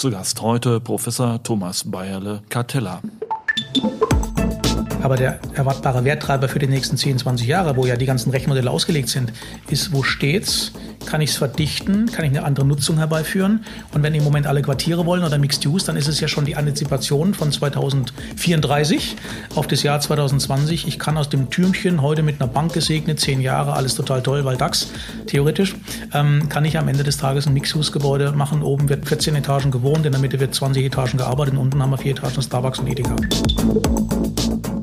Zu Gast heute Professor Thomas Bayerle-Cartella. Aber der erwartbare Werttreiber für die nächsten 10, 20 Jahre, wo ja die ganzen Rechenmodelle ausgelegt sind, ist, wo steht's? Kann ich es verdichten? Kann ich eine andere Nutzung herbeiführen? Und wenn im Moment alle Quartiere wollen oder Mixed Use, dann ist es ja schon die Antizipation von 2034 auf das Jahr 2020. Ich kann aus dem Türmchen heute mit einer Bank gesegnet, 10 Jahre, alles total toll, weil DAX, theoretisch, ähm, kann ich am Ende des Tages ein Mixed-Use-Gebäude machen. Oben wird 14 Etagen gewohnt, in der Mitte wird 20 Etagen gearbeitet und unten haben wir vier Etagen Starbucks und Edeka.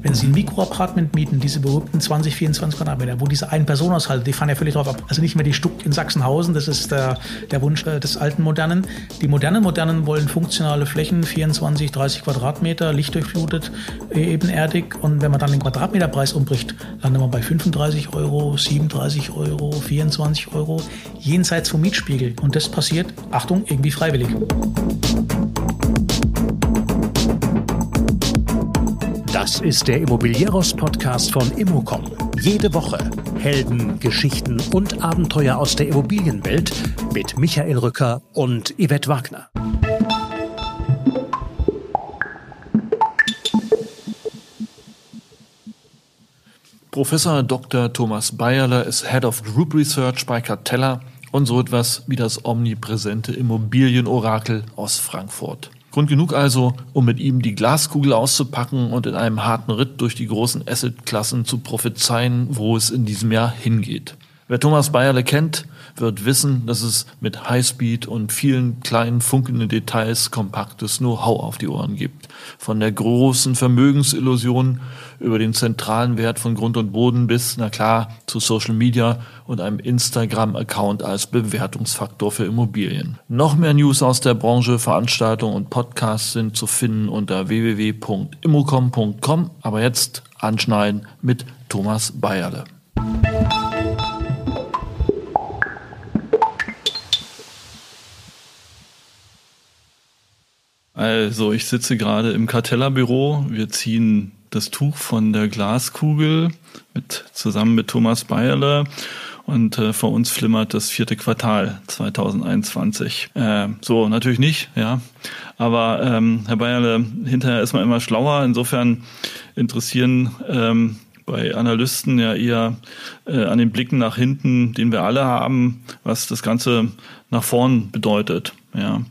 Wenn Sie ein Mikroapartment mieten, diese berühmten 20, 24 Quadratmeter, wo diese Ein-Personen-Haushalte, die fahren ja völlig drauf ab. Also nicht mehr die Stuck in Sachsenhausen, das ist der, der Wunsch äh, des alten Modernen. Die modernen Modernen wollen funktionale Flächen, 24, 30 Quadratmeter, lichtdurchflutet, äh, ebenerdig. Und wenn man dann den Quadratmeterpreis umbricht, landet man bei 35 Euro, 37 Euro, 24 Euro, jenseits vom Mietspiegel. Und das passiert, Achtung, irgendwie freiwillig. Das ist der Immobilieros-Podcast von Immocom. Jede Woche Helden, Geschichten und Abenteuer aus der Immobilienwelt mit Michael Rücker und Yvette Wagner. Professor Dr. Thomas Bayerler ist Head of Group Research bei Cartella und so etwas wie das omnipräsente Immobilienorakel aus Frankfurt. Grund genug also, um mit ihm die Glaskugel auszupacken und in einem harten Ritt durch die großen Assetklassen zu prophezeien, wo es in diesem Jahr hingeht. Wer Thomas Bayerle kennt, wird wissen, dass es mit Highspeed und vielen kleinen funkelnden Details kompaktes Know-how auf die Ohren gibt. Von der großen Vermögensillusion über den zentralen Wert von Grund und Boden bis, na klar, zu Social Media und einem Instagram-Account als Bewertungsfaktor für Immobilien. Noch mehr News aus der Branche, Veranstaltungen und Podcasts sind zu finden unter www.immocom.com. Aber jetzt anschneiden mit Thomas Bayerle. Also, ich sitze gerade im Cartella-Büro. Wir ziehen das Tuch von der Glaskugel mit, zusammen mit Thomas Bayerle. Und äh, vor uns flimmert das vierte Quartal 2021. Äh, so, natürlich nicht, ja. Aber ähm, Herr Bayerle, hinterher ist man immer schlauer. Insofern interessieren ähm, bei Analysten ja eher äh, an den Blicken nach hinten, den wir alle haben, was das Ganze nach vorn bedeutet. Ja.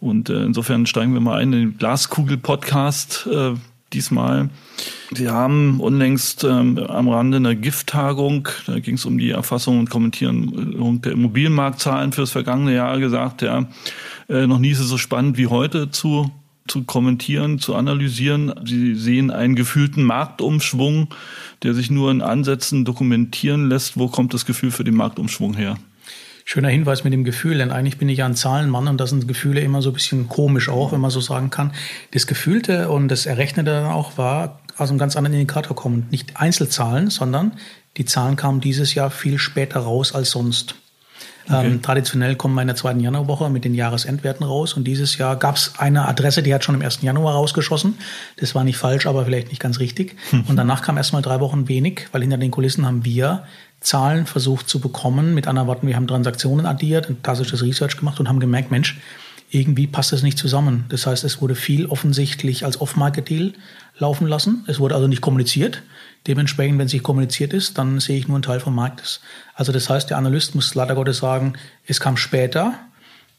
Und äh, insofern steigen wir mal ein in den Glaskugel-Podcast äh, diesmal. Wir haben unlängst ähm, am Rande einer Gift-Tagung, da ging es um die Erfassung und Kommentierung der Immobilienmarktzahlen fürs vergangene Jahr gesagt, ja, äh, noch nie ist es so spannend wie heute zu zu kommentieren, zu analysieren. Sie sehen einen gefühlten Marktumschwung, der sich nur in Ansätzen dokumentieren lässt. Wo kommt das Gefühl für den Marktumschwung her? Schöner Hinweis mit dem Gefühl, denn eigentlich bin ich ja ein Zahlenmann und da sind Gefühle immer so ein bisschen komisch auch, wenn man so sagen kann. Das Gefühlte und das Errechnete dann auch war aus einem ganz anderen Indikator kommend. Nicht Einzelzahlen, sondern die Zahlen kamen dieses Jahr viel später raus als sonst. Okay. Ähm, traditionell kommen wir in der zweiten Januarwoche mit den Jahresendwerten raus und dieses Jahr gab es eine Adresse, die hat schon im ersten Januar rausgeschossen. Das war nicht falsch, aber vielleicht nicht ganz richtig. Hm. Und danach kam erstmal drei Wochen wenig, weil hinter den Kulissen haben wir Zahlen versucht zu bekommen. Mit anderen Worten, wir haben Transaktionen addiert, ein klassisches Research gemacht und haben gemerkt, Mensch, irgendwie passt das nicht zusammen. Das heißt, es wurde viel offensichtlich als Off-Market-Deal laufen lassen. Es wurde also nicht kommuniziert. Dementsprechend, wenn es nicht kommuniziert ist, dann sehe ich nur einen Teil vom Marktes. Also das heißt, der Analyst muss leider Gottes sagen, es kam später.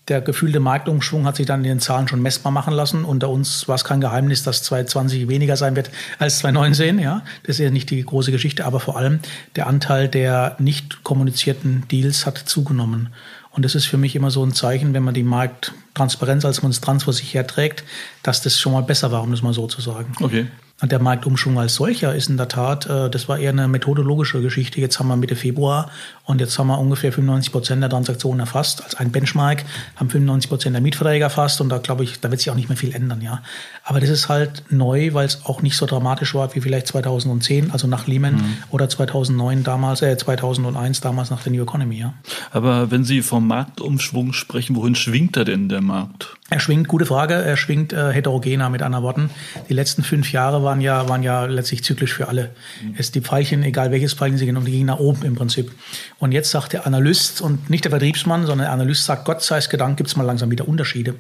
Der gefühlte Marktumschwung hat sich dann in den Zahlen schon messbar machen lassen. Unter uns war es kein Geheimnis, dass 2020 weniger sein wird als 2019. Ja, das ist ja nicht die große Geschichte, aber vor allem der Anteil der nicht kommunizierten Deals hat zugenommen. Und das ist für mich immer so ein Zeichen, wenn man die Markttransparenz als Monstranz vor sich herträgt, dass das schon mal besser war, um das mal so zu sagen. Okay. Und der Marktumschwung als solcher ist in der Tat, äh, das war eher eine methodologische Geschichte. Jetzt haben wir Mitte Februar und jetzt haben wir ungefähr 95 Prozent der Transaktionen erfasst. Als ein Benchmark haben 95 Prozent der Mietverträge erfasst und da glaube ich, da wird sich auch nicht mehr viel ändern, ja. Aber das ist halt neu, weil es auch nicht so dramatisch war wie vielleicht 2010, also nach Lehman mhm. oder 2009 damals, äh, 2001 damals nach der New Economy, ja. Aber wenn Sie vom Marktumschwung sprechen, wohin schwingt er denn der Markt? Er schwingt, gute Frage, er schwingt äh, heterogener mit anderen Worten. Die letzten fünf Jahre waren ja, waren ja letztlich zyklisch für alle. Mhm. Es die Pfeilchen, egal welches Pfeilchen sie genommen, die gingen nach oben im Prinzip. Und jetzt sagt der Analyst und nicht der Vertriebsmann, sondern der Analyst sagt, Gott sei es gedankt, gibt es mal langsam wieder Unterschiede.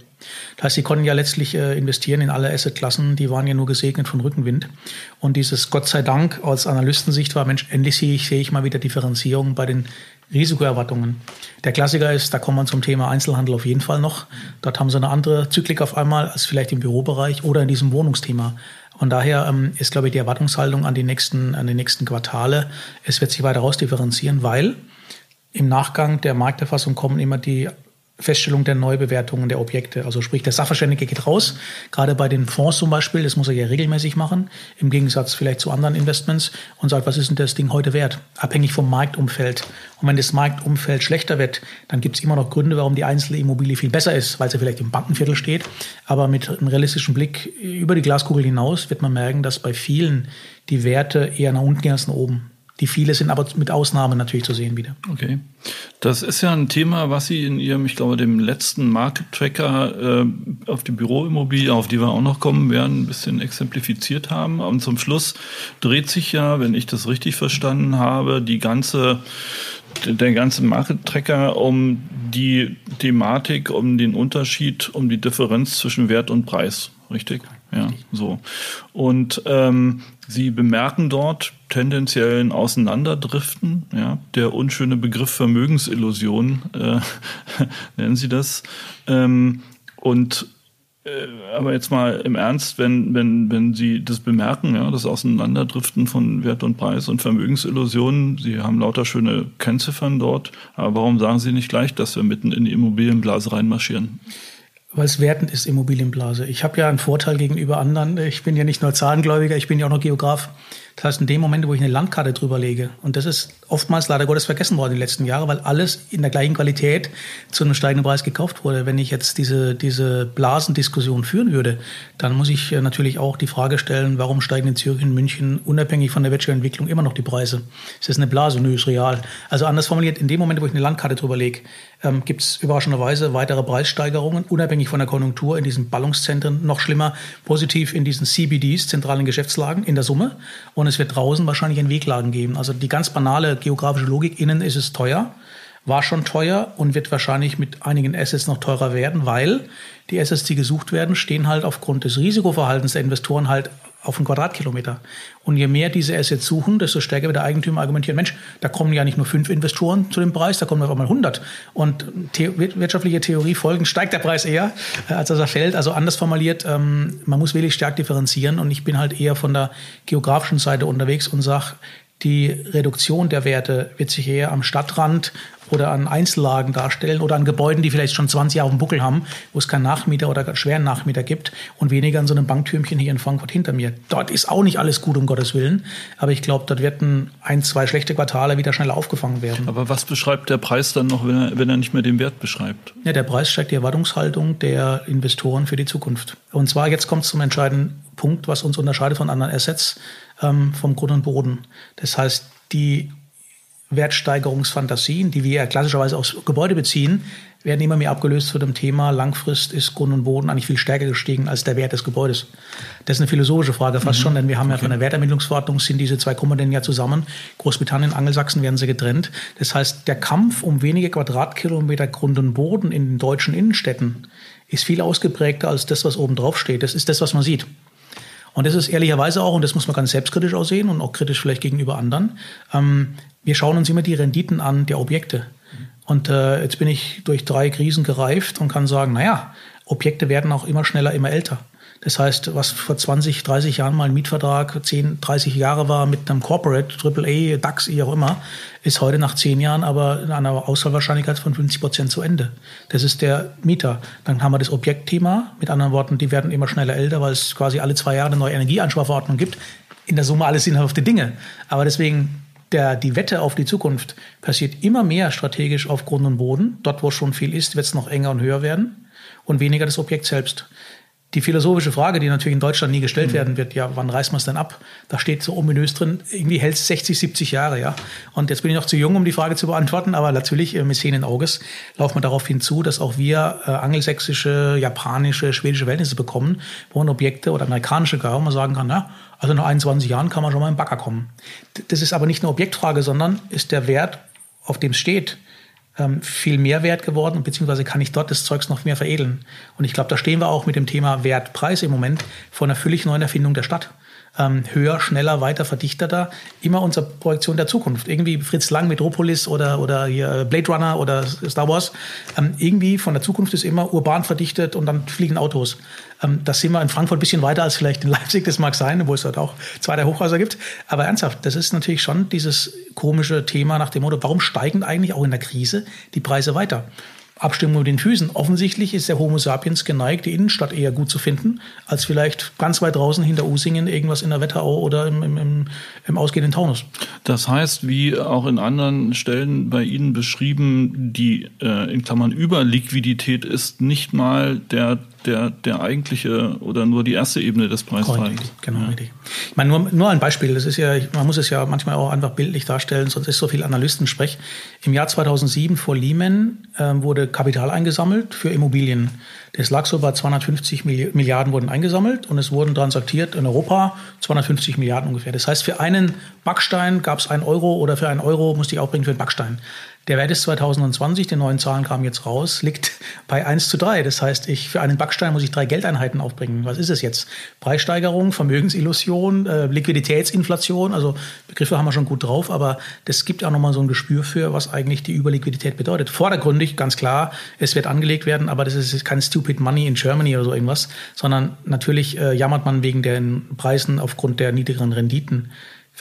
Das heißt, sie konnten ja letztlich äh, investieren in alle Assetklassen, die waren ja nur gesegnet von Rückenwind. Und dieses Gott sei Dank aus Analystensicht war, Mensch, endlich sehe ich, sehe ich mal wieder Differenzierung bei den Risikoerwartungen. Der Klassiker ist, da kommen wir zum Thema Einzelhandel auf jeden Fall noch. Dort haben sie eine andere Zyklik auf einmal als vielleicht im Bürobereich oder in diesem Wohnungsthema. Von daher ähm, ist, glaube ich, die Erwartungshaltung an die nächsten, an die nächsten Quartale, es wird sich weiter rausdifferenzieren, weil im Nachgang der Markterfassung kommen immer die Feststellung der Neubewertungen der Objekte. Also sprich, der Sachverständige geht raus, gerade bei den Fonds zum Beispiel, das muss er ja regelmäßig machen, im Gegensatz vielleicht zu anderen Investments und sagt, was ist denn das Ding heute wert? Abhängig vom Marktumfeld. Und wenn das Marktumfeld schlechter wird, dann gibt es immer noch Gründe, warum die einzelne Immobilie viel besser ist, weil sie vielleicht im Bankenviertel steht. Aber mit einem realistischen Blick über die Glaskugel hinaus wird man merken, dass bei vielen die Werte eher nach unten gehen als nach oben. Die viele sind aber mit Ausnahmen natürlich zu sehen wieder. Okay. Das ist ja ein Thema, was Sie in Ihrem, ich glaube, dem letzten Market Tracker äh, auf die Büroimmobilie, auf die wir auch noch kommen werden, ein bisschen exemplifiziert haben. Und zum Schluss dreht sich ja, wenn ich das richtig verstanden habe, die ganze der ganze Market Tracker um die Thematik, um den Unterschied, um die Differenz zwischen Wert und Preis, richtig? Ja, so. Und ähm, Sie bemerken dort tendenziellen Auseinanderdriften. Ja, der unschöne Begriff Vermögensillusion äh, nennen Sie das. Ähm, und äh, aber jetzt mal im Ernst, wenn, wenn, wenn Sie das bemerken, ja, das Auseinanderdriften von Wert und Preis und Vermögensillusionen, Sie haben lauter schöne Kennziffern dort, aber warum sagen Sie nicht gleich, dass wir mitten in die Immobilienblase reinmarschieren? Weil es wertend ist, Immobilienblase. Ich habe ja einen Vorteil gegenüber anderen. Ich bin ja nicht nur Zahlengläubiger, ich bin ja auch noch Geograf. Das heißt, in dem Moment, wo ich eine Landkarte drüber lege, und das ist oftmals leider Gottes vergessen worden in den letzten Jahren, weil alles in der gleichen Qualität zu einem steigenden Preis gekauft wurde. Wenn ich jetzt diese, diese Blasendiskussion führen würde, dann muss ich äh, natürlich auch die Frage stellen, warum steigen in Zürich und München unabhängig von der Wirtschaftsentwicklung immer noch die Preise? Ist das eine Blase? Nö, ist real. Also anders formuliert, in dem Moment, wo ich eine Landkarte drüber lege, ähm, gibt es überraschenderweise weitere Preissteigerungen, unabhängig von der Konjunktur in diesen Ballungszentren, noch schlimmer, positiv in diesen CBDs, zentralen Geschäftslagen in der Summe. Und es wird draußen wahrscheinlich einen Weglagen geben. Also die ganz banale geografische Logik, innen ist es teuer, war schon teuer und wird wahrscheinlich mit einigen Assets noch teurer werden, weil die Assets, die gesucht werden, stehen halt aufgrund des Risikoverhaltens der Investoren halt auf einen Quadratkilometer. Und je mehr diese Assets suchen, desto stärker wird der Eigentümer argumentieren, Mensch, da kommen ja nicht nur fünf Investoren zu dem Preis, da kommen auf einmal 100. Und the wirtschaftliche Theorie folgend steigt der Preis eher, äh, als dass er fällt. Also anders formuliert, ähm, man muss wirklich stark differenzieren. Und ich bin halt eher von der geografischen Seite unterwegs und sage, die Reduktion der Werte wird sich eher am Stadtrand oder an Einzellagen darstellen oder an Gebäuden, die vielleicht schon 20 Jahre auf dem Buckel haben, wo es keinen Nachmieter oder schweren Nachmieter gibt und weniger an so einem Banktürmchen hier in Frankfurt hinter mir. Dort ist auch nicht alles gut, um Gottes Willen, aber ich glaube, dort werden ein, zwei schlechte Quartale wieder schneller aufgefangen werden. Aber was beschreibt der Preis dann noch, wenn er, wenn er nicht mehr den Wert beschreibt? Ja, der Preis steigt die Erwartungshaltung der Investoren für die Zukunft. Und zwar jetzt kommt es zum entscheidenden Punkt, was uns unterscheidet von anderen Assets ähm, vom Grund und Boden. Das heißt, die Wertsteigerungsfantasien, die wir ja klassischerweise aus Gebäude beziehen, werden immer mehr abgelöst zu dem Thema, Langfrist ist Grund und Boden eigentlich viel stärker gestiegen als der Wert des Gebäudes. Das ist eine philosophische Frage fast mhm. schon, denn wir haben okay. ja von der Wertermittlungsverordnung sind diese zwei Komponenten ja zusammen. Großbritannien, Angelsachsen werden sie getrennt. Das heißt, der Kampf um wenige Quadratkilometer Grund und Boden in den deutschen Innenstädten ist viel ausgeprägter als das, was oben drauf steht. Das ist das, was man sieht. Und das ist ehrlicherweise auch, und das muss man ganz selbstkritisch aussehen und auch kritisch vielleicht gegenüber anderen, ähm, wir schauen uns immer die Renditen an der Objekte. Und äh, jetzt bin ich durch drei Krisen gereift und kann sagen, naja, Objekte werden auch immer schneller, immer älter. Das heißt, was vor 20, 30 Jahren mal ein Mietvertrag 10, 30 Jahre war mit einem Corporate, AAA, DAX, wie auch immer, ist heute nach 10 Jahren aber in einer Ausfallwahrscheinlichkeit von 50 Prozent zu Ende. Das ist der Mieter. Dann haben wir das Objektthema. Mit anderen Worten, die werden immer schneller älter, weil es quasi alle zwei Jahre eine neue Energieansparverordnung gibt. In der Summe alles sinnhafte Dinge. Aber deswegen der, die Wette auf die Zukunft passiert immer mehr strategisch auf Grund und Boden. Dort, wo schon viel ist, wird es noch enger und höher werden und weniger das Objekt selbst. Die philosophische Frage, die natürlich in Deutschland nie gestellt mhm. werden wird, ja, wann reißt man es denn ab? Da steht so ominös drin, irgendwie hält es 60, 70 Jahre, ja. Und jetzt bin ich noch zu jung, um die Frage zu beantworten, aber natürlich äh, mit Szenen Auges laufen wir darauf hinzu, dass auch wir äh, angelsächsische, japanische, schwedische Verhältnisse bekommen, wo man Objekte oder amerikanische gar, wo man sagen kann, na, also nach 21 Jahren kann man schon mal im Bagger kommen. Das ist aber nicht eine Objektfrage, sondern ist der Wert, auf dem es steht, ähm, viel mehr wert geworden, beziehungsweise kann ich dort das Zeugs noch mehr veredeln. Und ich glaube, da stehen wir auch mit dem Thema Wert-Preis im Moment vor einer völlig neuen Erfindung der Stadt ähm, höher, schneller, weiter, verdichteter. Immer unsere Projektion der Zukunft. Irgendwie Fritz Lang, Metropolis oder, oder hier Blade Runner oder Star Wars. Ähm, irgendwie von der Zukunft ist immer urban verdichtet und dann fliegen Autos. Ähm, das sind wir in Frankfurt ein bisschen weiter als vielleicht in Leipzig, das mag sein, wo es dort auch zwei der Hochhäuser gibt. Aber ernsthaft, das ist natürlich schon dieses komische Thema nach dem Motto, warum steigen eigentlich auch in der Krise die Preise weiter? Abstimmung mit den Füßen. Offensichtlich ist der Homo sapiens geneigt, die Innenstadt eher gut zu finden, als vielleicht ganz weit draußen hinter Usingen irgendwas in der Wetterau oder im, im, im, im ausgehenden Taunus. Das heißt, wie auch in anderen Stellen bei Ihnen beschrieben, die äh, in Klammern Überliquidität ist nicht mal der der, der eigentliche oder nur die erste Ebene des Preistreigens. Genau, ja. richtig. Ich meine, nur, nur ein Beispiel. Das ist ja, man muss es ja manchmal auch einfach bildlich darstellen, sonst ist so viel Analystensprech. Im Jahr 2007 vor Lehman äh, wurde Kapital eingesammelt für Immobilien. Das lag so bei 250 Milliarden wurden eingesammelt und es wurden transaktiert in Europa 250 Milliarden ungefähr. Das heißt, für einen Backstein gab es einen Euro oder für einen Euro musste ich auch bringen für einen Backstein. Der Wert ist 2020, die neuen Zahlen kamen jetzt raus, liegt bei 1 zu 3. Das heißt, ich, für einen Backstein muss ich drei Geldeinheiten aufbringen. Was ist es jetzt? Preissteigerung, Vermögensillusion, äh, Liquiditätsinflation. Also Begriffe haben wir schon gut drauf, aber das gibt auch nochmal so ein Gespür für, was eigentlich die Überliquidität bedeutet. Vordergründig, ganz klar, es wird angelegt werden, aber das ist kein Stupid Money in Germany oder so irgendwas, sondern natürlich äh, jammert man wegen den Preisen aufgrund der niedrigeren Renditen.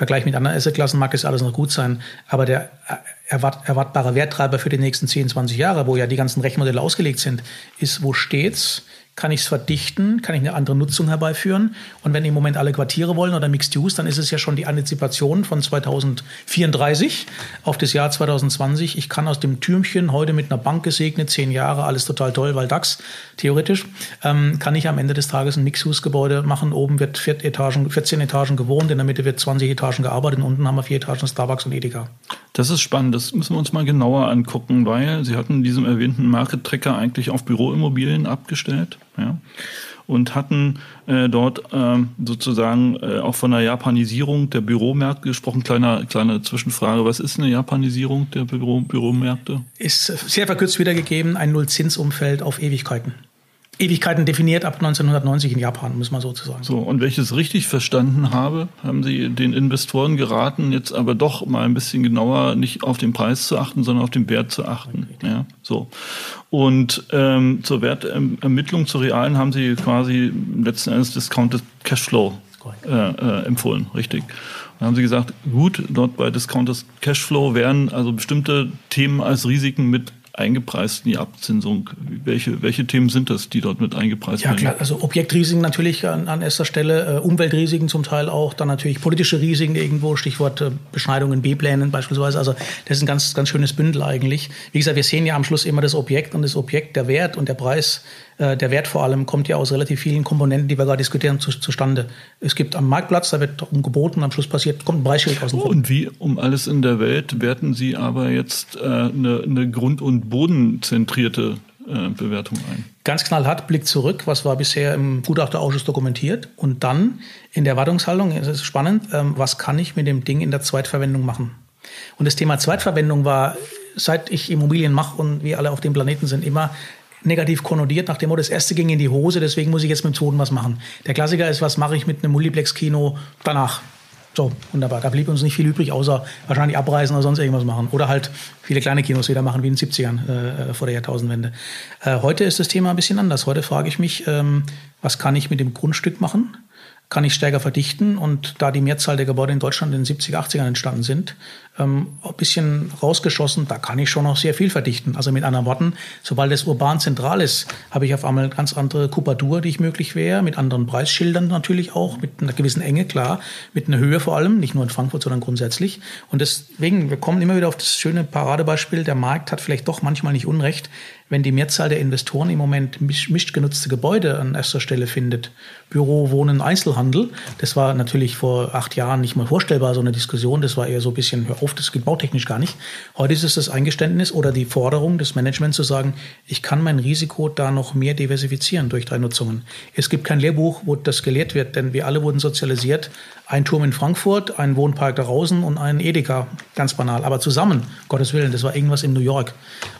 Vergleich mit anderen Assetklassen mag es alles noch gut sein, aber der äh, erwart, erwartbare Werttreiber für die nächsten 10, 20 Jahre, wo ja die ganzen Rechenmodelle ausgelegt sind, ist, wo steht's? Kann ich es verdichten? Kann ich eine andere Nutzung herbeiführen? Und wenn im Moment alle Quartiere wollen oder Mixed Use, dann ist es ja schon die Antizipation von 2034 auf das Jahr 2020. Ich kann aus dem Türmchen heute mit einer Bank gesegnet, zehn Jahre, alles total toll, weil DAX, theoretisch, ähm, kann ich am Ende des Tages ein Mixed-Use-Gebäude machen. Oben wird vier Etagen, 14 Etagen gewohnt, in der Mitte wird 20 Etagen gearbeitet und unten haben wir vier Etagen Starbucks und Edeka. Das ist spannend, das müssen wir uns mal genauer angucken, weil Sie hatten diesen erwähnten Market Tracker eigentlich auf Büroimmobilien abgestellt ja, und hatten äh, dort äh, sozusagen äh, auch von der Japanisierung der Büromärkte gesprochen. Kleiner, kleine Zwischenfrage, was ist eine Japanisierung der Büro, Büromärkte? Ist sehr verkürzt wiedergegeben, ein Nullzinsumfeld auf Ewigkeiten. Ewigkeiten definiert ab 1990 in Japan, muss man sozusagen. So, und wenn ich es richtig verstanden habe, haben Sie den Investoren geraten, jetzt aber doch mal ein bisschen genauer nicht auf den Preis zu achten, sondern auf den Wert zu achten. Ja, so. Und ähm, zur Wertermittlung, zur realen, haben Sie quasi letzten Endes Discounted Cashflow äh, äh, empfohlen, richtig. Dann haben Sie gesagt, gut, dort bei Discounted Cashflow werden also bestimmte Themen als Risiken mit eingepreist in die Abzinsung? Welche, welche Themen sind das, die dort mit eingepreist werden? Ja, klar. Also Objektrisiken natürlich an, an erster Stelle, äh, Umweltrisiken zum Teil auch, dann natürlich politische Risiken irgendwo, Stichwort äh, Beschneidung in B-Plänen beispielsweise. Also das ist ein ganz, ganz schönes Bündel eigentlich. Wie gesagt, wir sehen ja am Schluss immer das Objekt und das Objekt, der Wert und der Preis der Wert vor allem kommt ja aus relativ vielen Komponenten, die wir gerade diskutieren, zu, zustande. Es gibt am Marktplatz, da wird darum geboten, am Schluss passiert, kommt ein Preisschild aus dem Und wie um alles in der Welt werten Sie aber jetzt äh, eine, eine grund- und bodenzentrierte äh, Bewertung ein? Ganz knallhart, Blick zurück, was war bisher im Gutachterausschuss dokumentiert und dann in der Erwartungshaltung, es ist spannend, ähm, was kann ich mit dem Ding in der Zweitverwendung machen? Und das Thema Zweitverwendung war, seit ich Immobilien mache und wir alle auf dem Planeten sind, immer negativ konnotiert nach dem Motto, das erste ging in die Hose, deswegen muss ich jetzt mit dem zweiten was machen. Der Klassiker ist, was mache ich mit einem Multiplex-Kino danach? So, wunderbar. Da blieb uns nicht viel übrig, außer wahrscheinlich abreisen oder sonst irgendwas machen. Oder halt viele kleine Kinos wieder machen, wie in den 70ern äh, vor der Jahrtausendwende. Äh, heute ist das Thema ein bisschen anders. Heute frage ich mich, ähm, was kann ich mit dem Grundstück machen? kann ich stärker verdichten. Und da die Mehrzahl der Gebäude in Deutschland in den 70er, 80ern entstanden sind, ähm, ein bisschen rausgeschossen, da kann ich schon noch sehr viel verdichten. Also mit anderen Worten, sobald es urban zentral ist, habe ich auf einmal eine ganz andere Kupatur, die ich möglich wäre, mit anderen Preisschildern natürlich auch, mit einer gewissen Enge, klar, mit einer Höhe vor allem, nicht nur in Frankfurt, sondern grundsätzlich. Und deswegen, wir kommen immer wieder auf das schöne Paradebeispiel, der Markt hat vielleicht doch manchmal nicht Unrecht, wenn die Mehrzahl der Investoren im Moment mischt genutzte Gebäude an erster Stelle findet, Büro, Wohnen, Einzelhandel, das war natürlich vor acht Jahren nicht mal vorstellbar, so eine Diskussion, das war eher so ein bisschen, hör auf, das geht bautechnisch gar nicht. Heute ist es das Eingeständnis oder die Forderung des Managements zu sagen, ich kann mein Risiko da noch mehr diversifizieren durch drei Nutzungen. Es gibt kein Lehrbuch, wo das gelehrt wird, denn wir alle wurden sozialisiert. Ein Turm in Frankfurt, ein Wohnpark da draußen und ein Edeka, ganz banal. Aber zusammen, Gottes Willen, das war irgendwas in New York.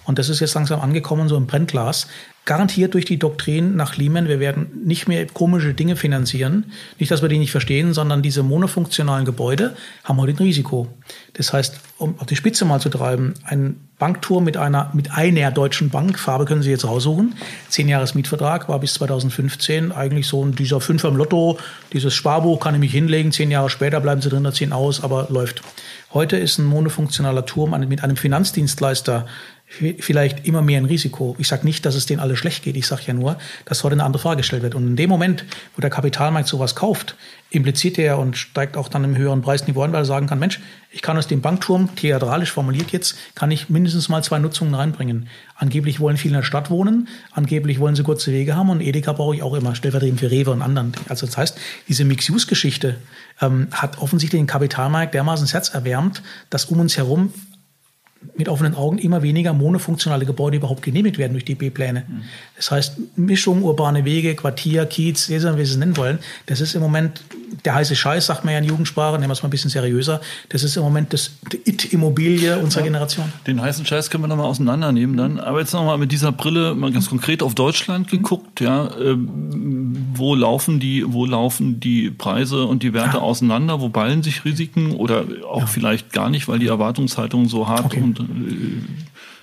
Und das ist jetzt langsam angekommen, so im Brennglas. Garantiert durch die Doktrin nach Lehman, wir werden nicht mehr komische Dinge finanzieren. Nicht, dass wir die nicht verstehen, sondern diese monofunktionalen Gebäude haben heute ein Risiko. Das heißt, um auf die Spitze mal zu treiben, ein Banktour mit einer, mit einer deutschen Bank, Farbe können Sie jetzt raussuchen, zehn Jahres Mietvertrag, war bis 2015 eigentlich so ein, dieser Fünfer im Lotto, dieses Sparbuch kann ich mich hinlegen, zehn Jahre später bleiben Sie drin, da ziehen aus, aber läuft. Heute ist ein monofunktionaler Turm mit einem Finanzdienstleister vielleicht immer mehr ein Risiko. Ich sage nicht, dass es denen alle schlecht geht. Ich sage ja nur, dass heute eine andere Frage gestellt wird. Und in dem Moment, wo der Kapitalmarkt sowas kauft, impliziert er und steigt auch dann im höheren Preisniveau an, weil er sagen kann, Mensch, ich kann aus dem Bankturm, theatralisch formuliert jetzt, kann ich mindestens mal zwei Nutzungen reinbringen. Angeblich wollen viele in der Stadt wohnen, angeblich wollen sie kurze Wege haben und Edeka brauche ich auch immer, stellvertretend für Rewe und anderen. Also das heißt, diese Mix-Use-Geschichte ähm, hat offensichtlich den Kapitalmarkt dermaßen das Herz erwärmt, dass um uns herum mit offenen Augen immer weniger monofunktionale Gebäude überhaupt genehmigt werden durch die B-Pläne. Mhm. Das heißt, Mischung, urbane Wege, Quartier, Kiez, wie Sie es nennen wollen, das ist im Moment der heiße Scheiß, sagt man ja in Jugendsprache, nehmen wir es mal ein bisschen seriöser. Das ist im Moment das It-Immobilie unserer ja, Generation. Den heißen Scheiß können wir nochmal auseinandernehmen dann. Aber jetzt nochmal mit dieser Brille mal ganz konkret auf Deutschland geguckt, ja. Äh, wo laufen die, wo laufen die Preise und die Werte ja. auseinander? Wo ballen sich Risiken oder auch ja. vielleicht gar nicht, weil die Erwartungshaltung so hart okay. und äh,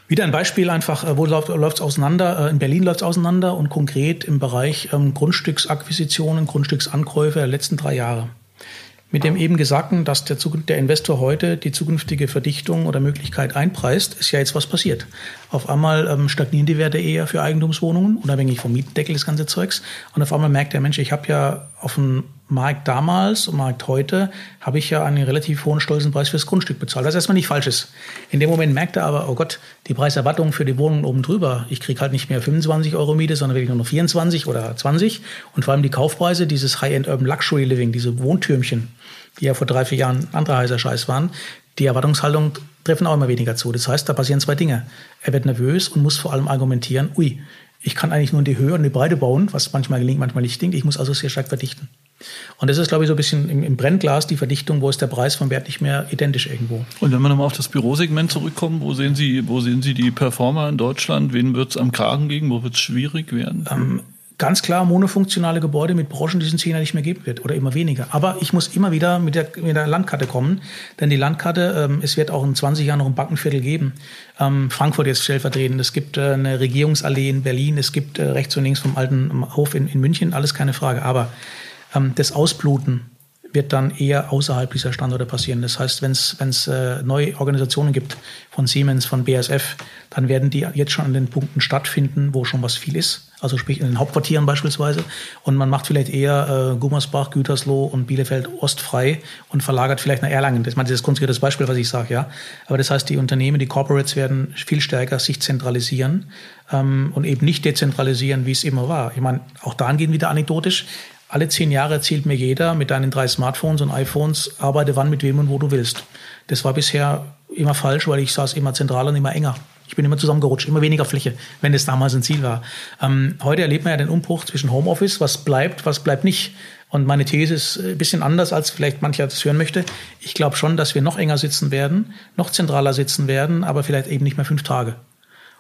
wieder ein Beispiel einfach, äh, wo läuft es auseinander? Äh, in Berlin läuft es auseinander und konkret im Bereich ähm, Grundstücksakquisitionen, Grundstücksankäufe der letzten drei Jahre. Mit dem eben Gesagten, dass der, der, Investor heute die zukünftige Verdichtung oder Möglichkeit einpreist, ist ja jetzt was passiert. Auf einmal ähm, stagnieren die Werte eher für Eigentumswohnungen, unabhängig vom Mietendeckel des ganze Zeugs. Und auf einmal merkt der Mensch, ich habe ja auf dem Markt damals und Markt heute habe ich ja einen relativ hohen stolzen Preis fürs Grundstück bezahlt, was erstmal nicht falsch ist. In dem Moment merkt er aber, oh Gott, die Preiserwartung für die Wohnung oben drüber, ich kriege halt nicht mehr 25 Euro Miete, sondern wirklich nur noch 24 oder 20 und vor allem die Kaufpreise, dieses High-End Urban Luxury Living, diese Wohntürmchen, die ja vor drei, vier Jahren anderer heißer Scheiß waren, die Erwartungshaltung treffen auch immer weniger zu. Das heißt, da passieren zwei Dinge. Er wird nervös und muss vor allem argumentieren, ui, ich kann eigentlich nur in die Höhe und die Breite bauen, was manchmal gelingt, manchmal nicht gelingt. Ich muss also sehr stark verdichten. Und das ist, glaube ich, so ein bisschen im, im, Brennglas die Verdichtung, wo ist der Preis vom Wert nicht mehr identisch irgendwo. Und wenn wir nochmal auf das Bürosegment zurückkommen, wo sehen Sie, wo sehen Sie die Performer in Deutschland? Wen wird es am Kragen gehen? Wo wird es schwierig werden? Ähm, ganz klar monofunktionale Gebäude mit Branchen, die es in zehn Jahren nicht mehr geben wird oder immer weniger. Aber ich muss immer wieder mit der, mit der Landkarte kommen, denn die Landkarte, ähm, es wird auch in 20 Jahren noch ein Bankenviertel geben. Ähm, Frankfurt jetzt stellvertretend, es gibt äh, eine Regierungsallee in Berlin, es gibt äh, rechts und links vom alten Hof in, in München, alles keine Frage. Aber ähm, das Ausbluten wird dann eher außerhalb dieser Standorte passieren. Das heißt, wenn es äh, neue Organisationen gibt von Siemens, von BASF, dann werden die jetzt schon an den Punkten stattfinden, wo schon was viel ist also sprich in den Hauptquartieren beispielsweise. Und man macht vielleicht eher äh, Gummersbach, Gütersloh und Bielefeld ostfrei und verlagert vielleicht nach Erlangen. Das, ist das konkrete Beispiel, was ich sage, ja. Aber das heißt, die Unternehmen, die Corporates werden viel stärker sich zentralisieren ähm, und eben nicht dezentralisieren, wie es immer war. Ich meine, auch da gehen wieder anekdotisch. Alle zehn Jahre erzählt mir jeder mit deinen drei Smartphones und iPhones, arbeite wann mit wem und wo du willst. Das war bisher immer falsch, weil ich saß immer zentraler und immer enger. Ich bin immer zusammengerutscht, immer weniger Fläche, wenn das damals ein Ziel war. Ähm, heute erlebt man ja den Umbruch zwischen Homeoffice, was bleibt, was bleibt nicht. Und meine These ist ein bisschen anders, als vielleicht mancher das hören möchte. Ich glaube schon, dass wir noch enger sitzen werden, noch zentraler sitzen werden, aber vielleicht eben nicht mehr fünf Tage.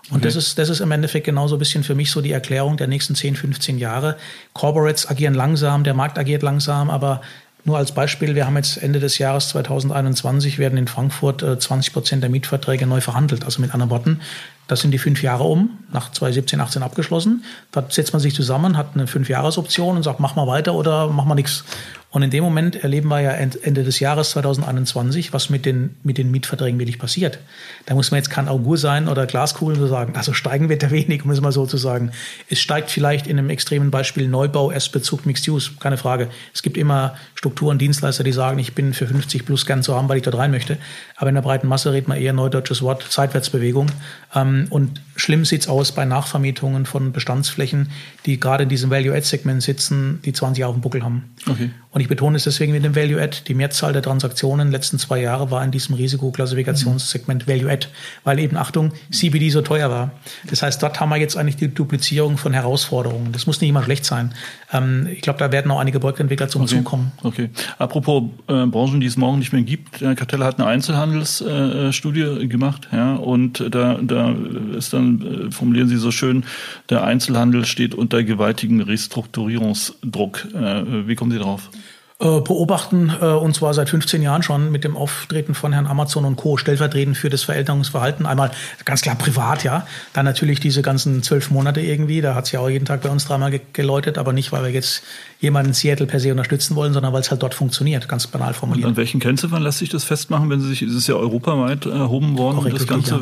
Und okay. das, ist, das ist im Endeffekt genauso ein bisschen für mich so die Erklärung der nächsten 10, 15 Jahre. Corporates agieren langsam, der Markt agiert langsam, aber nur als Beispiel, wir haben jetzt Ende des Jahres 2021 werden in Frankfurt 20 äh, Prozent der Mietverträge neu verhandelt. Also mit anderen Worten, das sind die fünf Jahre um, nach 2017, 18 abgeschlossen. Da setzt man sich zusammen, hat eine Fünfjahresoption und sagt, mach mal weiter oder mach mal nichts. Und in dem Moment erleben wir ja Ende des Jahres 2021, was mit den, mit den Mietverträgen wirklich passiert. Da muss man jetzt kein Augur sein oder Glaskugel zu sagen, also steigen wird er wenig, um es mal so zu sagen. Es steigt vielleicht in einem extremen Beispiel Neubau, Erstbezug, Mixed Use, keine Frage. Es gibt immer Strukturen, Dienstleister, die sagen, ich bin für 50 plus gern zu haben, weil ich dort rein möchte. Aber in der breiten Masse redet man eher neudeutsches Wort, Seitwärtsbewegung. Ähm, Ähm, und schlimm sieht's aus bei Nachvermietungen von Bestandsflächen, die gerade in diesem Value-Add-Segment sitzen, die 20 Jahre auf dem Buckel haben. Okay. Und ich betone es deswegen mit dem Value-Add. Die Mehrzahl der Transaktionen in den letzten zwei Jahren war in diesem Risikoklassifikationssegment Value-Add, weil eben, Achtung, CBD so teuer war. Das heißt, dort haben wir jetzt eigentlich die Duplizierung von Herausforderungen. Das muss nicht immer schlecht sein. Ähm, ich glaube, da werden auch einige Projektentwickler zum okay. Zug kommen. Okay. Apropos äh, Branchen, die es morgen nicht mehr gibt. Der Kartell hat eine Einzelhandelsstudie äh, gemacht, ja, und da, da ist dann, äh, formulieren Sie so schön, der Einzelhandel steht unter gewaltigen Restrukturierungsdruck. Äh, wie kommen Sie darauf? Äh, beobachten, äh, und zwar seit 15 Jahren schon mit dem Auftreten von Herrn Amazon und Co. stellvertretend für das Veränderungsverhalten. Einmal ganz klar privat, ja. Dann natürlich diese ganzen zwölf Monate irgendwie. Da hat es ja auch jeden Tag bei uns dreimal geläutet, aber nicht, weil wir jetzt jemanden in Seattle per se unterstützen wollen, sondern weil es halt dort funktioniert, ganz banal formuliert. Und an welchen Kennziffern lässt sich das festmachen, wenn Sie sich, ist es ja europaweit erhoben worden, Korrekt, das Ganze?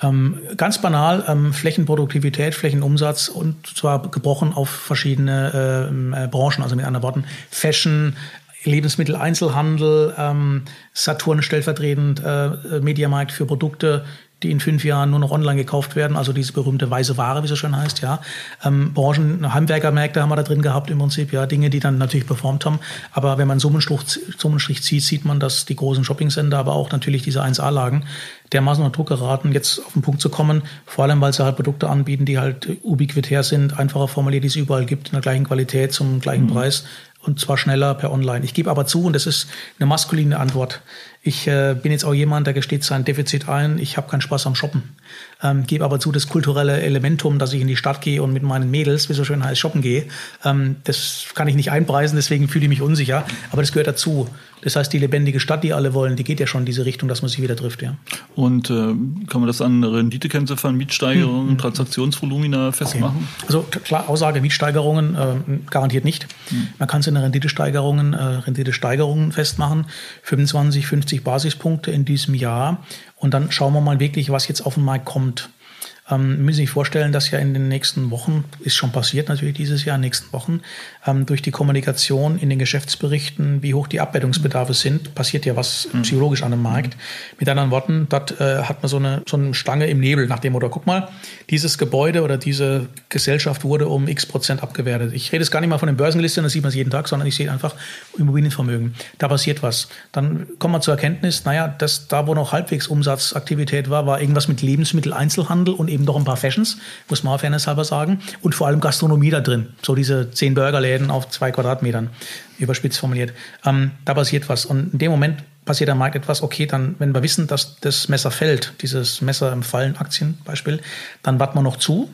Ja. Ähm, ganz banal, ähm, Flächenproduktivität, Flächenumsatz und zwar gebrochen auf verschiedene ähm, äh, Branchen, also mit anderen Worten, Fashion, Lebensmitteleinzelhandel, ähm, Saturn stellvertretend, äh, Mediamarkt für Produkte, die in fünf Jahren nur noch online gekauft werden, also diese berühmte weiße Ware, wie es schon heißt, ja. Ähm, Branchen, Handwerkermärkte haben wir da drin gehabt im Prinzip, ja, Dinge, die dann natürlich performt haben. Aber wenn man Summenstrich, Summenstrich zieht, sieht man, dass die großen Shoppingcenter, aber auch natürlich diese 1A-Lagen dermaßen unter Druck geraten, jetzt auf den Punkt zu kommen, vor allem, weil sie halt Produkte anbieten, die halt ubiquitär sind, einfacher formuliert, die es überall gibt, in der gleichen Qualität, zum gleichen mhm. Preis und zwar schneller per Online. Ich gebe aber zu, und das ist eine maskuline Antwort, ich äh, bin jetzt auch jemand, der gesteht sein Defizit ein, ich habe keinen Spaß am Shoppen. Ähm, gebe aber zu, das kulturelle Elementum, dass ich in die Stadt gehe und mit meinen Mädels, wie so schön heißt, shoppen gehe, ähm, das kann ich nicht einpreisen, deswegen fühle ich mich unsicher, aber das gehört dazu. Das heißt, die lebendige Stadt, die alle wollen, die geht ja schon in diese Richtung, dass man sich wieder trifft, ja. Und äh, kann man das an Renditekennziffern, Mietsteigerungen, hm, hm. Transaktionsvolumina festmachen? Okay. Also klar, Aussage, Mietsteigerungen äh, garantiert nicht. Hm. Man kann es in Renditesteigerungen, äh, Renditesteigerungen festmachen. 25, 50 Basispunkte in diesem Jahr. Und dann schauen wir mal wirklich, was jetzt auf den Markt kommt. Ähm, müssen sich vorstellen, dass ja in den nächsten Wochen, ist schon passiert natürlich dieses Jahr, in den nächsten Wochen, ähm, durch die Kommunikation in den Geschäftsberichten, wie hoch die Abwertungsbedarfe sind, passiert ja was mhm. psychologisch an dem Markt. Mit anderen Worten, dort äh, hat man so eine, so eine Stange im Nebel nach dem Motto, guck mal, dieses Gebäude oder diese Gesellschaft wurde um x Prozent abgewertet. Ich rede jetzt gar nicht mal von den Börsenlisten, das sieht man jeden Tag, sondern ich sehe einfach Immobilienvermögen. Da passiert was. Dann kommen wir zur Erkenntnis, naja, dass da, wo noch halbwegs Umsatzaktivität war, war irgendwas mit Lebensmitteleinzelhandel und eben doch ein paar Fashions, muss man auf Fairness halber sagen, und vor allem Gastronomie da drin. So diese zehn Burgerläden auf zwei Quadratmetern, überspitzt formuliert. Ähm, da passiert was. Und in dem Moment passiert am Markt etwas, okay, dann, wenn wir wissen, dass das Messer fällt, dieses Messer im Fallen Aktienbeispiel, dann warten wir noch zu,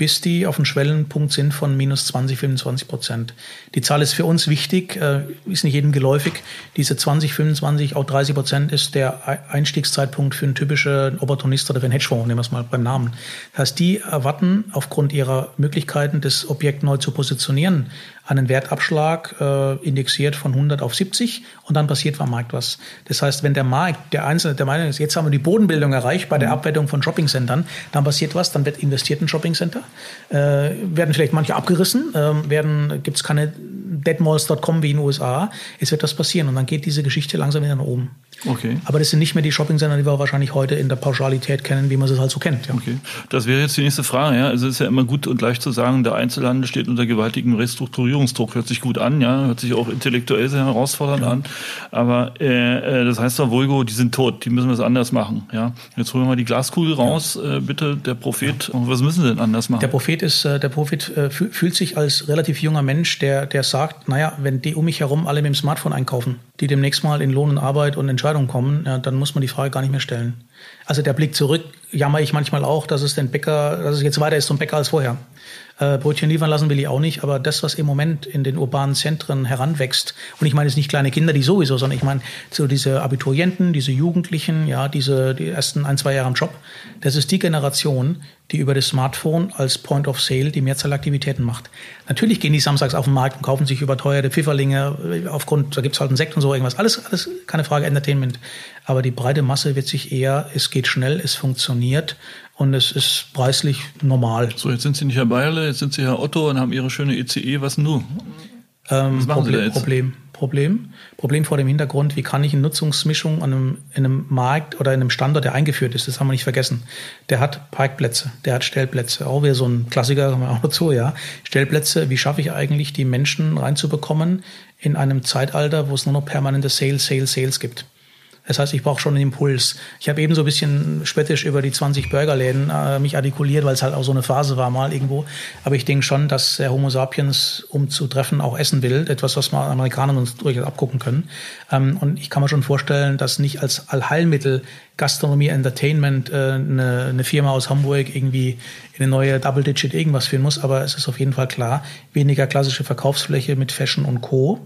bis die auf dem Schwellenpunkt sind von minus 20, 25 Prozent. Die Zahl ist für uns wichtig, äh, ist nicht jedem geläufig. Diese 20, 25, auch 30 Prozent ist der Einstiegszeitpunkt für einen typischen Opportunist oder für einen Hedgefonds, nehmen wir es mal beim Namen. Das heißt, die erwarten aufgrund ihrer Möglichkeiten, das Objekt neu zu positionieren, einen Wertabschlag äh, indexiert von 100 auf 70 und dann passiert am Markt was. Das heißt, wenn der Markt, der Einzelne der Meinung ist, jetzt haben wir die Bodenbildung erreicht bei der mhm. Abwertung von Shoppingcentern, dann passiert was, dann wird investiert in Shoppingcenter, äh, werden vielleicht manche abgerissen, äh, werden gibt es keine deadmalls.com wie in den USA. Es wird das passieren und dann geht diese Geschichte langsam wieder nach oben. Okay. Aber das sind nicht mehr die Shopping-Center, die wir wahrscheinlich heute in der Pauschalität kennen, wie man sie halt so kennt. Ja. Okay. Das wäre jetzt die nächste Frage. Ja. Also es ist ja immer gut und leicht zu sagen, der Einzelhandel steht unter gewaltigem Restrukturierungsdruck. Hört sich gut an, ja, hört sich auch intellektuell sehr herausfordernd ja. an. Aber äh, äh das heißt doch, Vulgo, die sind tot, die müssen es anders machen. Ja. Jetzt holen wir mal die Glaskugel raus, ja. äh, bitte, der Prophet. Was müssen sie denn anders machen? Der Prophet ist, äh, der Prophet äh, fühlt sich als relativ junger Mensch, der, der sagt, naja, wenn die um mich herum alle mit dem Smartphone einkaufen, die demnächst mal in Lohn und Arbeit und Entscheidungen kommen, ja, dann muss man die Frage gar nicht mehr stellen. Also der Blick zurück jammer ich manchmal auch, dass es den Bäcker, dass es jetzt weiter ist zum Bäcker als vorher. Äh, Brötchen liefern lassen will ich auch nicht, aber das, was im Moment in den urbanen Zentren heranwächst, und ich meine jetzt nicht kleine Kinder, die sowieso, sondern ich meine so diese Abiturienten, diese Jugendlichen, ja, diese die ersten ein, zwei Jahre im Job, das ist die Generation, die über das Smartphone als Point of Sale die Mehrzahl Aktivitäten macht. Natürlich gehen die samstags auf den Markt und kaufen sich überteuerte Pfifferlinge, äh, aufgrund, da gibt's halt einen Sekt und so irgendwas. Alles, alles keine Frage, Entertainment. Aber die breite Masse wird sich eher, es geht schnell, es funktioniert und es ist preislich normal. So, jetzt sind Sie nicht Herr Bayerle, jetzt sind Sie Herr Otto und haben Ihre schöne ECE. Was nun? Ähm, Problem, Problem, Problem. Problem vor dem Hintergrund, wie kann ich eine Nutzungsmischung an einem, in einem Markt oder in einem Standort, der eingeführt ist, das haben wir nicht vergessen. Der hat Parkplätze, der hat Stellplätze. Auch wieder so ein Klassiker, haben wir auch dazu, ja. Stellplätze, wie schaffe ich eigentlich, die Menschen reinzubekommen in einem Zeitalter, wo es nur noch permanente Sales, Sales, Sales gibt? Das heißt, ich brauche schon einen Impuls. Ich habe eben so ein bisschen spöttisch über die 20 Burgerläden äh, mich artikuliert, weil es halt auch so eine Phase war mal irgendwo. Aber ich denke schon, dass der Homo sapiens, um zu treffen, auch essen will. Etwas, was wir Amerikanern uns durchaus abgucken können. Ähm, und ich kann mir schon vorstellen, dass nicht als Allheilmittel Gastronomie, Entertainment äh, eine, eine Firma aus Hamburg irgendwie in eine neue Double-Digit irgendwas führen muss. Aber es ist auf jeden Fall klar, weniger klassische Verkaufsfläche mit Fashion und Co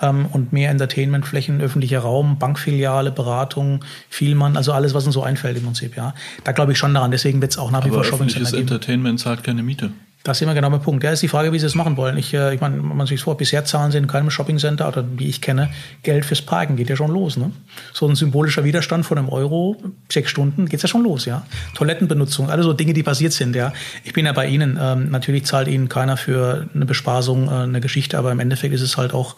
ähm, und mehr Entertainmentflächen, öffentlicher Raum, Bankfiliale, Beratung, Vielmann, also alles, was uns so einfällt im Prinzip, ja. Da glaube ich schon daran, deswegen wird es auch nach wie vor Shopping Center geben. Entertainment zahlt keine Miete. Das ist immer genau mein Punkt. Ja, ist die Frage, wie sie es machen wollen. Ich, äh, ich meine, man sich vor, bisher zahlen sie in keinem Shoppingcenter oder wie ich kenne, Geld fürs Parken. Geht ja schon los. Ne? So ein symbolischer Widerstand von einem Euro, sechs Stunden, geht's ja schon los. ja. Toilettenbenutzung, alle so Dinge, die passiert sind. ja. Ich bin ja bei Ihnen. Ähm, natürlich zahlt Ihnen keiner für eine Bespaßung äh, eine Geschichte, aber im Endeffekt ist es halt auch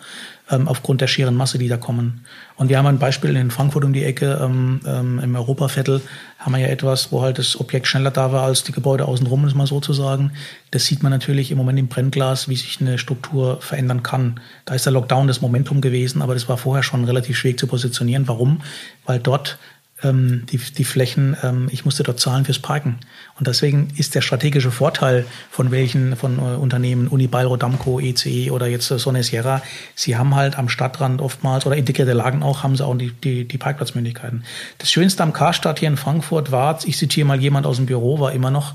ähm, aufgrund der schieren Masse, die da kommen. Und wir haben ein Beispiel in Frankfurt um die Ecke, ähm, ähm, im Europaviertel haben wir ja etwas, wo halt das Objekt schneller da war als die Gebäude außenrum, ist mal so zu sagen. Das sieht man natürlich im Moment im Brennglas, wie sich eine Struktur verändern kann. Da ist der Lockdown das Momentum gewesen, aber das war vorher schon relativ schwierig zu positionieren. Warum? Weil dort die, die Flächen, ähm, ich musste dort zahlen fürs Parken. Und deswegen ist der strategische Vorteil von welchen von äh, Unternehmen, Unibail, Damco, ECE oder jetzt äh, Sonne Sierra, sie haben halt am Stadtrand oftmals oder integrierte Lagen auch, haben sie auch die, die, die Parkplatzmöglichkeiten. Das Schönste am Karstadt hier in Frankfurt war, ich zitiere mal jemand aus dem Büro, war immer noch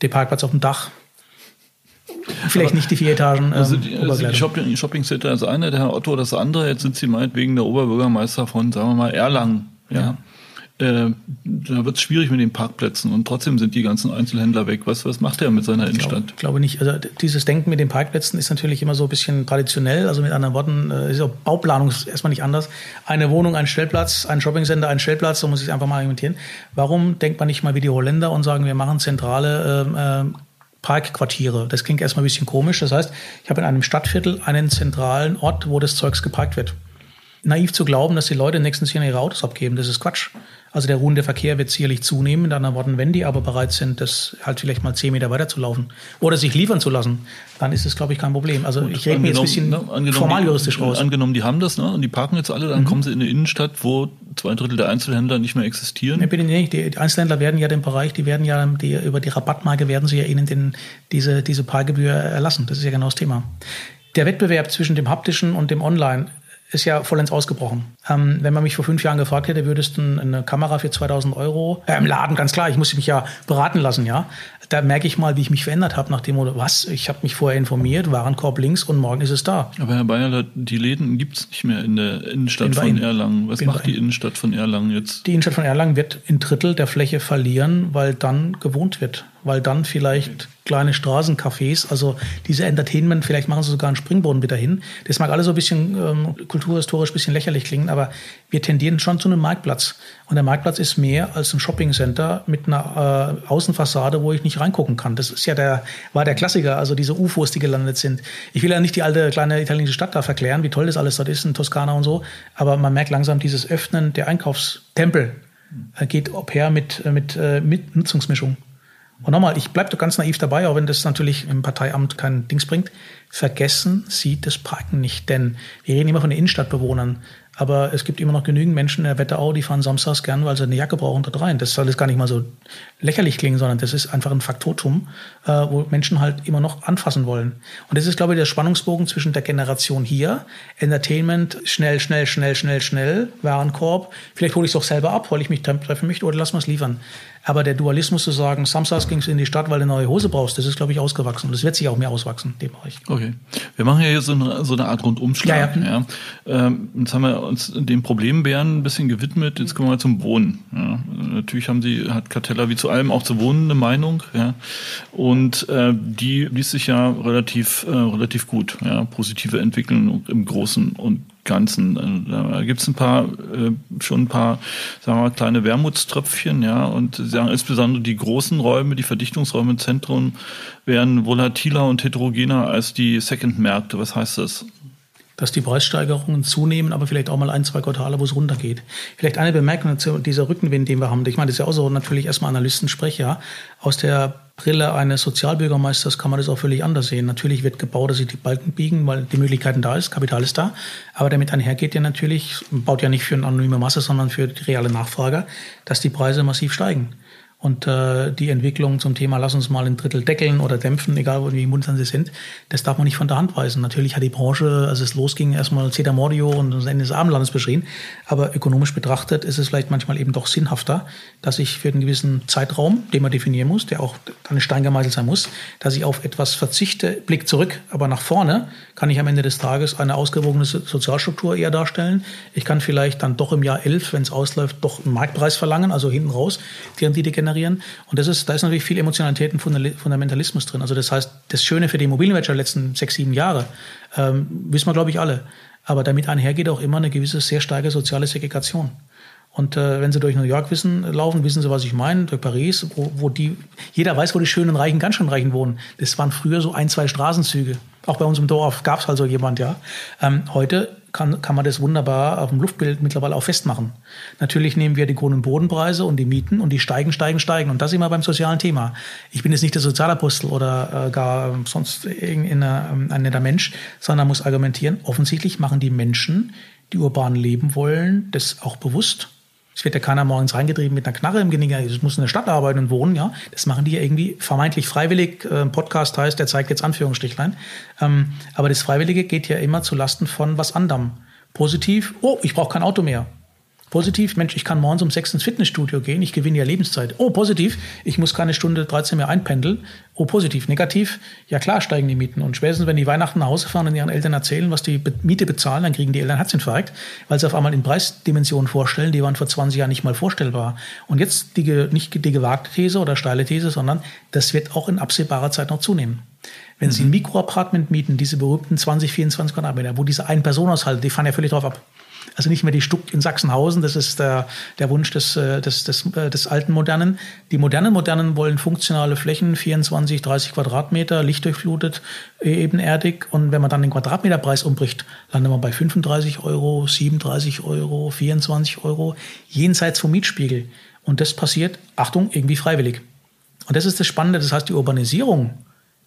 der Parkplatz auf dem Dach. Vielleicht Aber nicht die vier Etagen. Ähm, also die, also die Shopping, Shopping Center ist eine, der Herr Otto das andere. Jetzt sind Sie meinetwegen der Oberbürgermeister von, sagen wir mal, Erlangen. Ja. ja äh, da wird es schwierig mit den Parkplätzen und trotzdem sind die ganzen Einzelhändler weg. Was, was macht er mit seiner Innenstadt? Ich glaube, glaube nicht. Also dieses Denken mit den Parkplätzen ist natürlich immer so ein bisschen traditionell. Also mit anderen Worten, äh, ist auch Bauplanung ist erstmal nicht anders. Eine Wohnung, ein Stellplatz, ein Shoppingcenter, ein Stellplatz, so muss ich einfach mal argumentieren. Warum denkt man nicht mal wie die Holländer und sagen, wir machen zentrale äh, Parkquartiere. Das klingt erstmal ein bisschen komisch. Das heißt, ich habe in einem Stadtviertel einen zentralen Ort, wo das Zeugs geparkt wird. Naiv zu glauben, dass die Leute nächstens hier ihre Autos abgeben, das ist Quatsch. Also der ruhende Verkehr wird sicherlich zunehmen. Mit anderen Worten, wenn die aber bereit sind, das halt vielleicht mal zehn Meter weiter zu laufen oder sich liefern zu lassen, dann ist es, glaube ich, kein Problem. Also Gut, ich rede mir jetzt ein bisschen ne, formal juristisch raus. Angenommen, die haben das ne, und die parken jetzt alle, dann mhm. kommen sie in eine Innenstadt, wo zwei Drittel der Einzelhändler nicht mehr existieren. Nee, bitte nicht. Die Einzelhändler werden ja den Bereich, die werden ja die, über die Rabattmarke werden sie ja ihnen den, diese, diese Parkgebühr erlassen. Das ist ja genau das Thema. Der Wettbewerb zwischen dem haptischen und dem Online ist ja vollends ausgebrochen. Ähm, wenn man mich vor fünf Jahren gefragt hätte, würdest du eine Kamera für 2000 Euro äh, im Laden, ganz klar, ich musste mich ja beraten lassen, ja. Da merke ich mal, wie ich mich verändert habe nach dem Motto, was, ich habe mich vorher informiert, Warenkorb links und morgen ist es da. Aber Herr Bayer, die Läden gibt es nicht mehr in der Innenstadt von Erlangen. Was macht die Innenstadt von Erlangen jetzt? Die Innenstadt von Erlangen wird ein Drittel der Fläche verlieren, weil dann gewohnt wird weil dann vielleicht kleine Straßencafés, also diese Entertainment, vielleicht machen sie sogar einen Springboden wieder hin. Das mag alles so ein bisschen ähm, kulturhistorisch ein bisschen lächerlich klingen, aber wir tendieren schon zu einem Marktplatz. Und der Marktplatz ist mehr als ein Shoppingcenter mit einer äh, Außenfassade, wo ich nicht reingucken kann. Das ist ja der, war der Klassiker, also diese UFOs, die gelandet sind. Ich will ja nicht die alte kleine italienische Stadt da verklären, wie toll das alles dort ist in Toskana und so, aber man merkt langsam dieses Öffnen der Einkaufstempel äh, geht ob her mit, äh, mit, äh, mit Nutzungsmischung. Und nochmal, ich bleibe doch ganz naiv dabei, auch wenn das natürlich im Parteiamt kein Dings bringt. Vergessen Sie das Parken nicht, denn wir reden immer von den Innenstadtbewohnern. Aber es gibt immer noch genügend Menschen in der Wetterau, die fahren samstags gern, weil sie eine Jacke brauchen, dort rein. Das soll jetzt gar nicht mal so lächerlich klingen, sondern das ist einfach ein Faktotum, äh, wo Menschen halt immer noch anfassen wollen. Und das ist, glaube ich, der Spannungsbogen zwischen der Generation hier, Entertainment, schnell, schnell, schnell, schnell, schnell, Warenkorb. Vielleicht hole ich es doch selber ab, weil ich mich treffen möchte, oder lass mal es liefern. Aber der Dualismus zu sagen, samstags ging es in die Stadt, weil du eine neue Hose brauchst, das ist, glaube ich, ausgewachsen. Und das wird sich auch mehr auswachsen, dem Bereich. Okay. Wir machen ja hier so eine, so eine Art Rundumschlag. Ja, ja. ja. Ähm, jetzt haben wir uns den Problembären ein bisschen gewidmet. Jetzt kommen wir zum Wohnen. Ja. Natürlich haben Sie, hat Cartella wie zu allem auch zu Wohnen eine Meinung. Ja. Und äh, die liest sich ja relativ, äh, relativ gut. Ja. Positive Entwicklung im Großen und Ganzen. Da gibt es ein paar, äh, schon ein paar, sagen wir mal, kleine Wermutströpfchen, ja, und sagen insbesondere die großen Räume, die Verdichtungsräume im Zentrum, wären volatiler und heterogener als die Second-Märkte. Was heißt das? Dass die Preissteigerungen zunehmen, aber vielleicht auch mal ein, zwei Quartale, wo es runtergeht. Vielleicht eine Bemerkung zu dieser Rückenwind, den wir haben. Ich meine, das ist ja auch so natürlich erstmal Analystensprech, ja. Aus der Brille eines Sozialbürgermeisters kann man das auch völlig anders sehen. Natürlich wird gebaut, dass sich die Balken biegen, weil die Möglichkeiten da ist, Kapital ist da. Aber damit einhergeht ja natürlich, baut ja nicht für eine anonyme Masse, sondern für die reale Nachfrage, dass die Preise massiv steigen. Und äh, die Entwicklung zum Thema, lass uns mal ein Drittel deckeln oder dämpfen, egal wie munter sie sind, das darf man nicht von der Hand weisen. Natürlich hat die Branche, als es losging, erstmal Zeta Mordio und das Ende des Abendlandes beschrien. Aber ökonomisch betrachtet ist es vielleicht manchmal eben doch sinnhafter, dass ich für einen gewissen Zeitraum, den man definieren muss, der auch dann Stein gemeißelt sein muss, dass ich auf etwas verzichte, Blick zurück, aber nach vorne kann ich am Ende des Tages eine ausgewogene Sozialstruktur eher darstellen. Ich kann vielleicht dann doch im Jahr 11, wenn es ausläuft, doch einen Marktpreis verlangen, also hinten raus die Rendite generieren. Und das ist, da ist natürlich viel Emotionalität und Fundamentalismus drin. Also das heißt, das Schöne für die Immobilienwirtschaft der letzten sechs, sieben Jahre, ähm, wissen wir, glaube ich, alle. Aber damit einhergeht auch immer eine gewisse sehr starke soziale Segregation. Und äh, wenn Sie durch New York wissen, laufen, wissen Sie, was ich meine, durch Paris, wo, wo die, jeder weiß, wo die schönen Reichen, ganz schön Reichen wohnen. Das waren früher so ein, zwei Straßenzüge. Auch bei uns im Dorf gab es halt so jemand, ja. Ähm, heute kann, kann man das wunderbar auf dem Luftbild mittlerweile auch festmachen. Natürlich nehmen wir die Grund- und Bodenpreise und die Mieten und die steigen, steigen, steigen. Und das immer beim sozialen Thema. Ich bin jetzt nicht der Sozialapostel oder äh, gar sonst irgendein ähm, ein netter Mensch, sondern muss argumentieren, offensichtlich machen die Menschen, die urban leben wollen, das auch bewusst es wird ja keiner morgens reingetrieben mit einer Knarre im Genick. Ich muss in der Stadt arbeiten und wohnen, ja. Das machen die ja irgendwie vermeintlich freiwillig. Ein äh, Podcast heißt, der zeigt jetzt Anführungsstrichlein. Ähm, aber das Freiwillige geht ja immer zu Lasten von was anderem. Positiv, oh, ich brauche kein Auto mehr. Positiv, Mensch, ich kann morgens um sechs ins Fitnessstudio gehen, ich gewinne ja Lebenszeit. Oh, positiv, ich muss keine Stunde 13 mehr einpendeln. Oh, positiv. Negativ, ja klar steigen die Mieten. Und spätestens, wenn die Weihnachten nach Hause fahren und ihren Eltern erzählen, was die Miete bezahlen, dann kriegen die Eltern Herzinfarkt, weil sie auf einmal in Preisdimensionen vorstellen, die waren vor 20 Jahren nicht mal vorstellbar. Und jetzt die, nicht die gewagte These oder steile These, sondern das wird auch in absehbarer Zeit noch zunehmen. Wenn mhm. Sie ein Mikroapartment mieten, diese berühmten 20, 24 Quadratmeter, wo diese Ein-Personen-Haushalte, die fahren ja völlig drauf ab. Also nicht mehr die Stuck in Sachsenhausen, das ist der, der Wunsch des, äh, des, des, äh, des alten Modernen. Die modernen Modernen wollen funktionale Flächen, 24, 30 Quadratmeter, lichtdurchflutet, e, ebenerdig. Und wenn man dann den Quadratmeterpreis umbricht, landet man bei 35 Euro, 37 Euro, 24 Euro, jenseits vom Mietspiegel. Und das passiert, Achtung, irgendwie freiwillig. Und das ist das Spannende, das heißt, die Urbanisierung,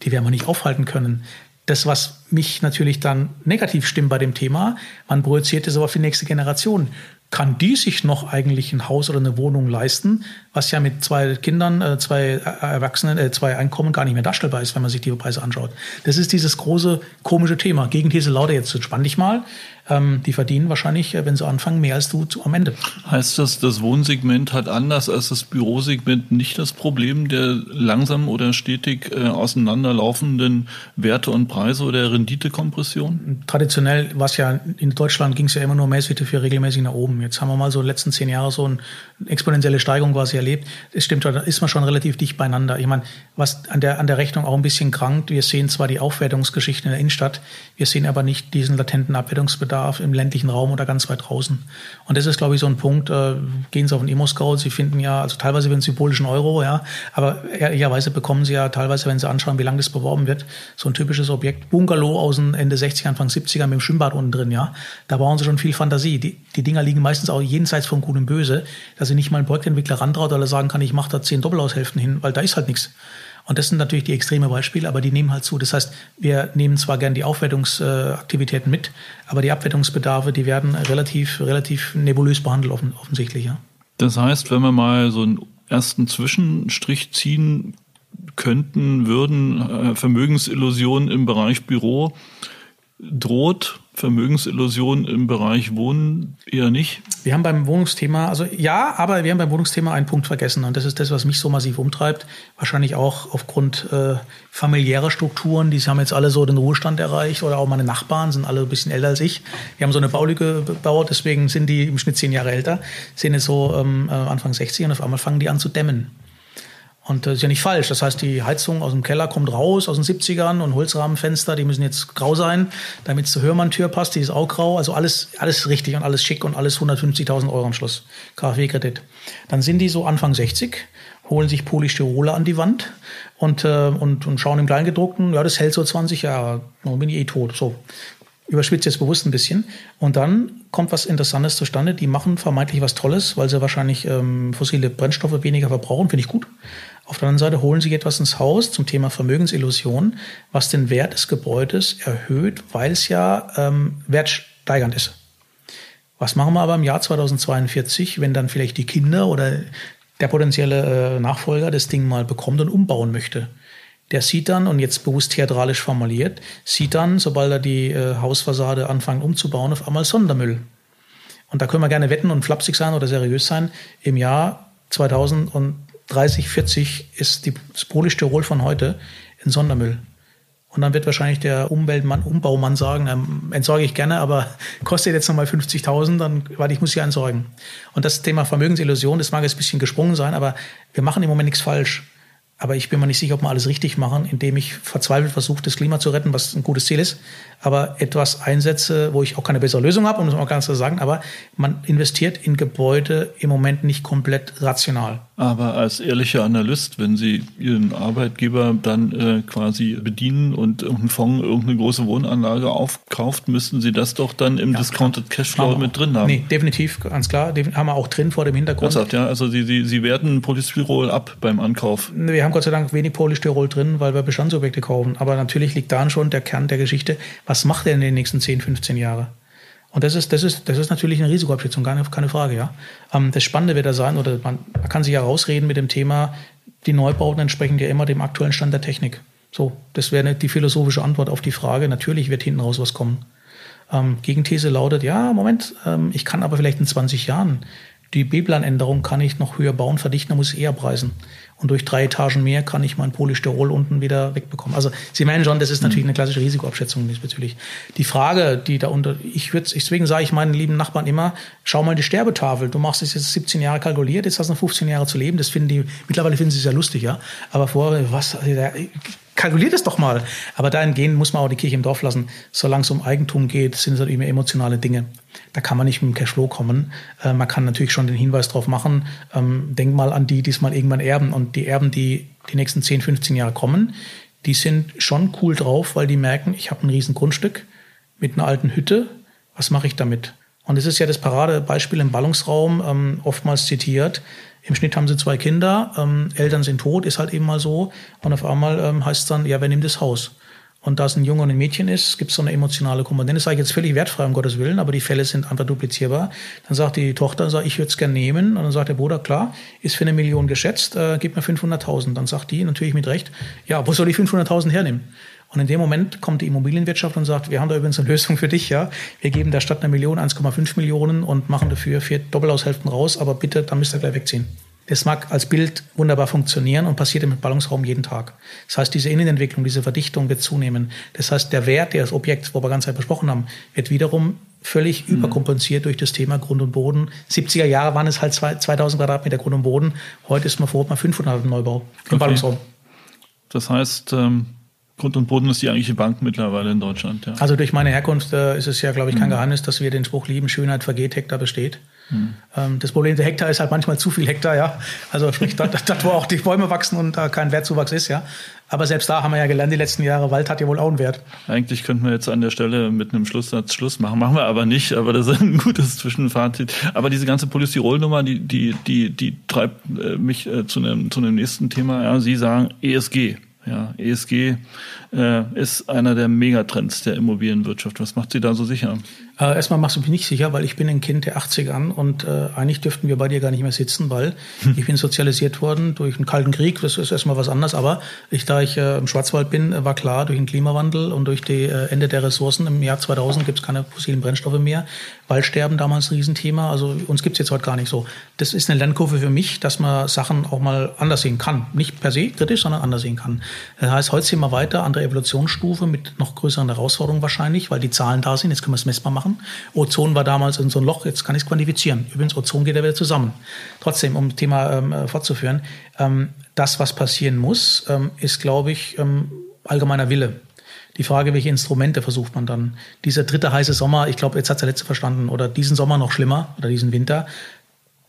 die werden wir nicht aufhalten können das, was mich natürlich dann negativ stimmt bei dem Thema, man projiziert es aber für die nächste Generation. Kann die sich noch eigentlich ein Haus oder eine Wohnung leisten, was ja mit zwei Kindern, äh, zwei Erwachsenen, äh, zwei Einkommen gar nicht mehr darstellbar ist, wenn man sich die Preise anschaut. Das ist dieses große komische Thema. Gegenthese lauter jetzt, entspann dich mal ähm, die verdienen wahrscheinlich, äh, wenn sie anfangen, mehr als du zu, am Ende. Heißt das, das Wohnsegment hat anders als das Bürosegment nicht das Problem der langsam oder stetig äh, auseinanderlaufenden Werte und Preise oder Renditekompression? Traditionell war es ja, in Deutschland ging es ja immer nur mäßig für regelmäßig nach oben. Jetzt haben wir mal so in den letzten zehn Jahre so eine exponentielle Steigerung quasi erlebt. Es stimmt, da ist man schon relativ dicht beieinander. Ich meine, was an der, an der Rechnung auch ein bisschen krankt, wir sehen zwar die Aufwertungsgeschichten in der Innenstadt, wir sehen aber nicht diesen latenten Abwertungsbedarf Bedarf im ländlichen Raum oder ganz weit draußen. Und das ist, glaube ich, so ein Punkt. Äh, gehen Sie auf den Emo-Scout, Sie finden ja, also teilweise werden symbolischen Euro, ja, aber ehrlicherweise bekommen Sie ja teilweise, wenn Sie anschauen, wie lange das beworben wird, so ein typisches Objekt, Bungalow aus den Ende 60er, Anfang 70er mit dem Schwimmbad unten drin, ja. Da brauchen Sie schon viel Fantasie. Die, die Dinger liegen meistens auch jenseits von Gut und Böse, dass Sie nicht mal einen Projektentwickler rantraut, weil er sagen kann, ich mache da zehn Doppelaushälften hin, weil da ist halt nichts. Und das sind natürlich die extreme Beispiele, aber die nehmen halt zu. Das heißt, wir nehmen zwar gern die Aufwertungsaktivitäten mit, aber die Abwertungsbedarfe, die werden relativ, relativ nebulös behandelt, offensichtlich. Ja. Das heißt, wenn wir mal so einen ersten Zwischenstrich ziehen könnten, würden, äh, Vermögensillusionen im Bereich Büro droht Vermögensillusion im Bereich Wohnen eher nicht? Wir haben beim Wohnungsthema, also ja, aber wir haben beim Wohnungsthema einen Punkt vergessen und das ist das, was mich so massiv umtreibt. Wahrscheinlich auch aufgrund äh, familiärer Strukturen. Die haben jetzt alle so den Ruhestand erreicht oder auch meine Nachbarn sind alle ein bisschen älter als ich. Wir haben so eine Baulücke gebaut, deswegen sind die im Schnitt zehn Jahre älter, sind jetzt so ähm, äh, Anfang 60 und auf einmal fangen die an zu dämmen. Und das ist ja nicht falsch. Das heißt, die Heizung aus dem Keller kommt raus aus den 70ern und Holzrahmenfenster, die müssen jetzt grau sein, damit es zur Hörmanntür passt, die ist auch grau. Also alles, alles richtig und alles schick und alles 150.000 Euro am Schluss. KfW-Kredit. Dann sind die so Anfang 60, holen sich Polystyroler an die Wand und, äh, und, und schauen im Kleingedruckten, ja, das hält so 20 Jahre, dann bin ich eh tot. So. überspitze jetzt bewusst ein bisschen. Und dann kommt was Interessantes zustande. Die machen vermeintlich was Tolles, weil sie wahrscheinlich ähm, fossile Brennstoffe weniger verbrauchen. Finde ich gut. Auf der anderen Seite holen sie etwas ins Haus zum Thema Vermögensillusion, was den Wert des Gebäudes erhöht, weil es ja ähm, wertsteigernd ist. Was machen wir aber im Jahr 2042, wenn dann vielleicht die Kinder oder der potenzielle äh, Nachfolger das Ding mal bekommt und umbauen möchte? Der sieht dann, und jetzt bewusst theatralisch formuliert, sieht dann, sobald er die äh, Hausfassade anfängt umzubauen, auf einmal Sondermüll. Und da können wir gerne wetten und flapsig sein oder seriös sein. Im Jahr 2030, 40 ist die, das Polystyrol von heute in Sondermüll. Und dann wird wahrscheinlich der Umweltmann, Umbaumann sagen, ähm, entsorge ich gerne, aber kostet jetzt nochmal 50.000, dann, weil ich muss sie entsorgen. Und das Thema Vermögensillusion, das mag jetzt ein bisschen gesprungen sein, aber wir machen im Moment nichts falsch. Aber ich bin mir nicht sicher, ob wir alles richtig machen, indem ich verzweifelt versuche, das Klima zu retten, was ein gutes Ziel ist. Aber etwas einsetze, wo ich auch keine bessere Lösung habe, um das mal ganz zu sagen. Aber man investiert in Gebäude im Moment nicht komplett rational. Aber als ehrlicher Analyst, wenn Sie Ihren Arbeitgeber dann äh, quasi bedienen und irgendein Fonds irgendeine große Wohnanlage aufkauft, müssten Sie das doch dann im ja, Discounted Cashflow mit drin haben. Nee, definitiv, ganz klar. Haben wir auch drin vor dem Hintergrund. Sagt, ja, also Sie, Sie, Sie werten Polystyrol ab beim Ankauf. Wir haben Gott sei Dank wenig Polystyrol drin, weil wir Bestandsobjekte kaufen. Aber natürlich liegt daran schon der Kern der Geschichte. Was macht er in den nächsten 10, 15 Jahren? Und das ist, das ist, das ist natürlich eine Risikoabschätzung, keine, keine Frage, ja. Ähm, das Spannende wird da sein, oder man, man kann sich ja rausreden mit dem Thema, die Neubauten entsprechen ja immer dem aktuellen Stand der Technik. So, das wäre die philosophische Antwort auf die Frage. Natürlich wird hinten raus was kommen. Ähm, Gegenthese lautet, ja, Moment, ähm, ich kann aber vielleicht in 20 Jahren die B-Plan-Änderung kann ich noch höher bauen, verdichten, dann muss ich eher preisen. Und durch drei Etagen mehr kann ich mein Polystyrol unten wieder wegbekommen. Also Sie meinen schon, das ist natürlich eine klassische Risikoabschätzung diesbezüglich. Die Frage, die da unter, ich würde, deswegen sage ich meinen lieben Nachbarn immer, schau mal die Sterbetafel. Du machst es jetzt 17 Jahre kalkuliert, jetzt hast du noch 15 Jahre zu leben. Das finden die, mittlerweile finden sie es ja lustig, ja. Aber vorher, was, kalkuliert es doch mal. Aber dahingehend muss man auch die Kirche im Dorf lassen. Solange es um Eigentum geht, sind es halt immer emotionale Dinge. Da kann man nicht mit dem Cashflow kommen. Äh, man kann natürlich schon den Hinweis drauf machen, ähm, denk mal an die, die es mal irgendwann erben. Und die Erben, die die nächsten 10, 15 Jahre kommen, die sind schon cool drauf, weil die merken, ich habe ein riesen Grundstück mit einer alten Hütte. Was mache ich damit? Und das ist ja das Paradebeispiel im Ballungsraum, ähm, oftmals zitiert. Im Schnitt haben sie zwei Kinder, ähm, Eltern sind tot, ist halt eben mal so. Und auf einmal ähm, heißt es dann, ja, wer nimmt das Haus? Und da es ein Junge und ein Mädchen ist, gibt es so eine emotionale Komponente. Das sage ich jetzt völlig wertfrei, um Gottes Willen, aber die Fälle sind einfach duplizierbar. Dann sagt die Tochter, sagt, ich würde es gerne nehmen. Und dann sagt der Bruder, klar, ist für eine Million geschätzt, äh, gib mir 500.000. Dann sagt die, natürlich mit Recht, ja, wo soll ich 500.000 hernehmen? Und in dem Moment kommt die Immobilienwirtschaft und sagt, wir haben da übrigens eine Lösung für dich, ja. Wir geben der Stadt eine Million, 1,5 Millionen und machen dafür vier Doppelhaushälften raus, aber bitte, dann müsst ihr gleich wegziehen. Das mag als Bild wunderbar funktionieren und passiert im Ballungsraum jeden Tag. Das heißt, diese Innenentwicklung, diese Verdichtung wird zunehmen. Das heißt, der Wert des Objekts, wo wir ganz Zeit besprochen haben, wird wiederum völlig mhm. überkompensiert durch das Thema Grund und Boden. 70er Jahre waren es halt 2000 Quadratmeter Grund und Boden. Heute ist man vor Ort mal 500 im Neubau im okay. Ballungsraum. Das heißt, ähm Grund und Boden ist die eigentliche Bank mittlerweile in Deutschland. Ja. Also durch meine Herkunft äh, ist es ja, glaube ich, kein mhm. Geheimnis, dass wir den Spruch lieben, Schönheit vergeht, Hektar besteht. Mhm. Ähm, das Problem der Hektar ist halt manchmal zu viel Hektar, ja. Also sprich, dort, dort, wo auch die Bäume wachsen und da kein Wertzuwachs ist, ja. Aber selbst da haben wir ja gelernt, die letzten Jahre, Wald hat ja wohl auch einen Wert. Eigentlich könnten wir jetzt an der Stelle mit einem Schlusssatz Schluss machen. Machen wir aber nicht, aber das ist ein gutes Zwischenfazit. Aber diese ganze Polystyrol-Nummer, die, die, die, die treibt äh, mich äh, zu, einem, zu einem nächsten Thema. Ja, Sie sagen ESG. Ja, ESG äh, ist einer der Megatrends der Immobilienwirtschaft. Was macht Sie da so sicher? Äh, erstmal machst du mich nicht sicher, weil ich bin ein Kind der 80er und äh, eigentlich dürften wir bei dir gar nicht mehr sitzen, weil hm. ich bin sozialisiert worden durch einen Kalten Krieg. Das ist erstmal was anderes. Aber ich, da ich äh, im Schwarzwald bin, war klar, durch den Klimawandel und durch die äh, Ende der Ressourcen im Jahr 2000 gibt es keine fossilen Brennstoffe mehr. Waldsterben damals ein Riesenthema. Also uns gibt es jetzt heute gar nicht so. Das ist eine Lernkurve für mich, dass man Sachen auch mal anders sehen kann. Nicht per se kritisch, sondern anders sehen kann. Das heißt, heute sehen wir weiter, andere Evolutionsstufe mit noch größeren Herausforderungen wahrscheinlich, weil die Zahlen da sind. Jetzt können wir es messbar machen machen. Ozon war damals in so ein Loch, jetzt kann ich es quantifizieren. Übrigens, Ozon geht ja wieder zusammen. Trotzdem, um das Thema ähm, äh, fortzuführen, ähm, das, was passieren muss, ähm, ist, glaube ich, ähm, allgemeiner Wille. Die Frage, welche Instrumente versucht man dann? Dieser dritte heiße Sommer, ich glaube, jetzt hat es der letzte verstanden, oder diesen Sommer noch schlimmer, oder diesen Winter,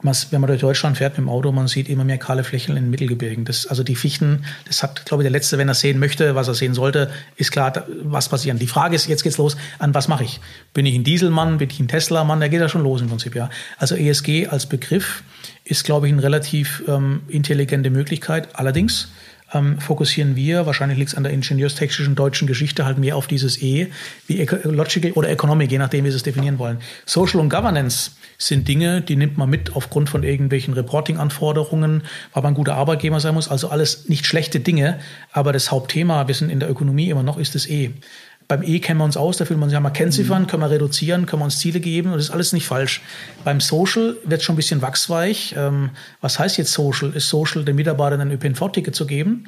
wenn man durch Deutschland fährt mit dem Auto, man sieht immer mehr kahle Flächen in den Mittelgebirgen. Das, also die Fichten, das hat, glaube ich, der Letzte, wenn er sehen möchte, was er sehen sollte, ist klar, was passiert. Die Frage ist, jetzt geht's los, an was mache ich? Bin ich ein Dieselmann, bin ich ein Tesla-Mann? Da geht ja schon los im Prinzip, ja. Also ESG als Begriff ist, glaube ich, eine relativ ähm, intelligente Möglichkeit. Allerdings, ähm, fokussieren wir, wahrscheinlich liegt es an der ingenieurstechnischen deutschen Geschichte, halt mehr auf dieses E wie Ecological oder Economic, je nachdem, wie Sie es definieren wollen. Social und Governance sind Dinge, die nimmt man mit aufgrund von irgendwelchen Reporting-Anforderungen, weil man ein guter Arbeitgeber sein muss. Also alles nicht schlechte Dinge, aber das Hauptthema, wir sind in der Ökonomie immer noch, ist das E. Beim E kennen wir uns aus, da fühlen wir uns ja mal kennziffern, mhm. können wir reduzieren, können wir uns Ziele geben und das ist alles nicht falsch. Beim Social wird es schon ein bisschen wachsweich. Ähm, was heißt jetzt Social? Ist Social den Mitarbeitern ein ÖPNV-Ticket zu geben?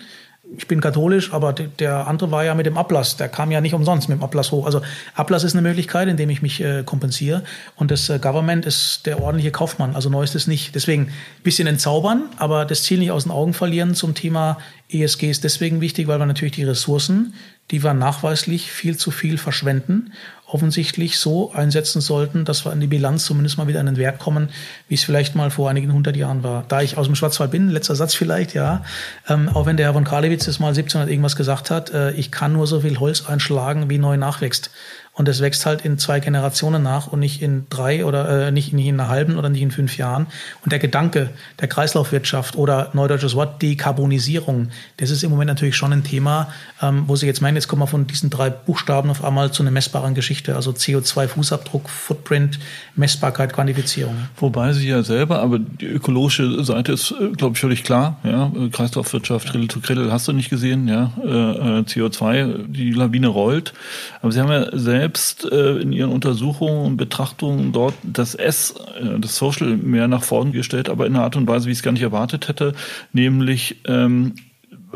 Ich bin katholisch, aber der andere war ja mit dem Ablass. Der kam ja nicht umsonst mit dem Ablass hoch. Also Ablass ist eine Möglichkeit, indem ich mich äh, kompensiere. Und das äh, Government ist der ordentliche Kaufmann. Also neu ist es nicht. Deswegen ein bisschen entzaubern, aber das Ziel nicht aus den Augen verlieren zum Thema ESG ist deswegen wichtig, weil wir natürlich die Ressourcen, die wir nachweislich viel zu viel verschwenden, offensichtlich so einsetzen sollten, dass wir in die Bilanz zumindest mal wieder an den Wert kommen, wie es vielleicht mal vor einigen hundert Jahren war. Da ich aus dem Schwarzwald bin, letzter Satz vielleicht, ja, ähm, auch wenn der Herr von Karlewitz das mal 1700 irgendwas gesagt hat, äh, ich kann nur so viel Holz einschlagen, wie neu nachwächst. Und es wächst halt in zwei Generationen nach und nicht in drei oder äh, nicht, nicht in einer halben oder nicht in fünf Jahren. Und der Gedanke der Kreislaufwirtschaft oder neudeutsches Wort Dekarbonisierung, das ist im Moment natürlich schon ein Thema, ähm, wo Sie jetzt meinen, jetzt kommen wir von diesen drei Buchstaben auf einmal zu einer messbaren Geschichte, also CO2-Fußabdruck, Footprint, Messbarkeit, Quantifizierung. Wobei Sie ja selber, aber die ökologische Seite ist, äh, glaube ich, völlig klar. Ja, Kreislaufwirtschaft, Riddle to Kriddle hast du nicht gesehen, ja, äh, äh CO2, die Lawine rollt. Aber Sie haben ja selber selbst äh, in ihren Untersuchungen und Betrachtungen dort das S, äh, das Social, mehr nach vorn gestellt, aber in einer Art und Weise, wie ich es gar nicht erwartet hätte, nämlich ähm,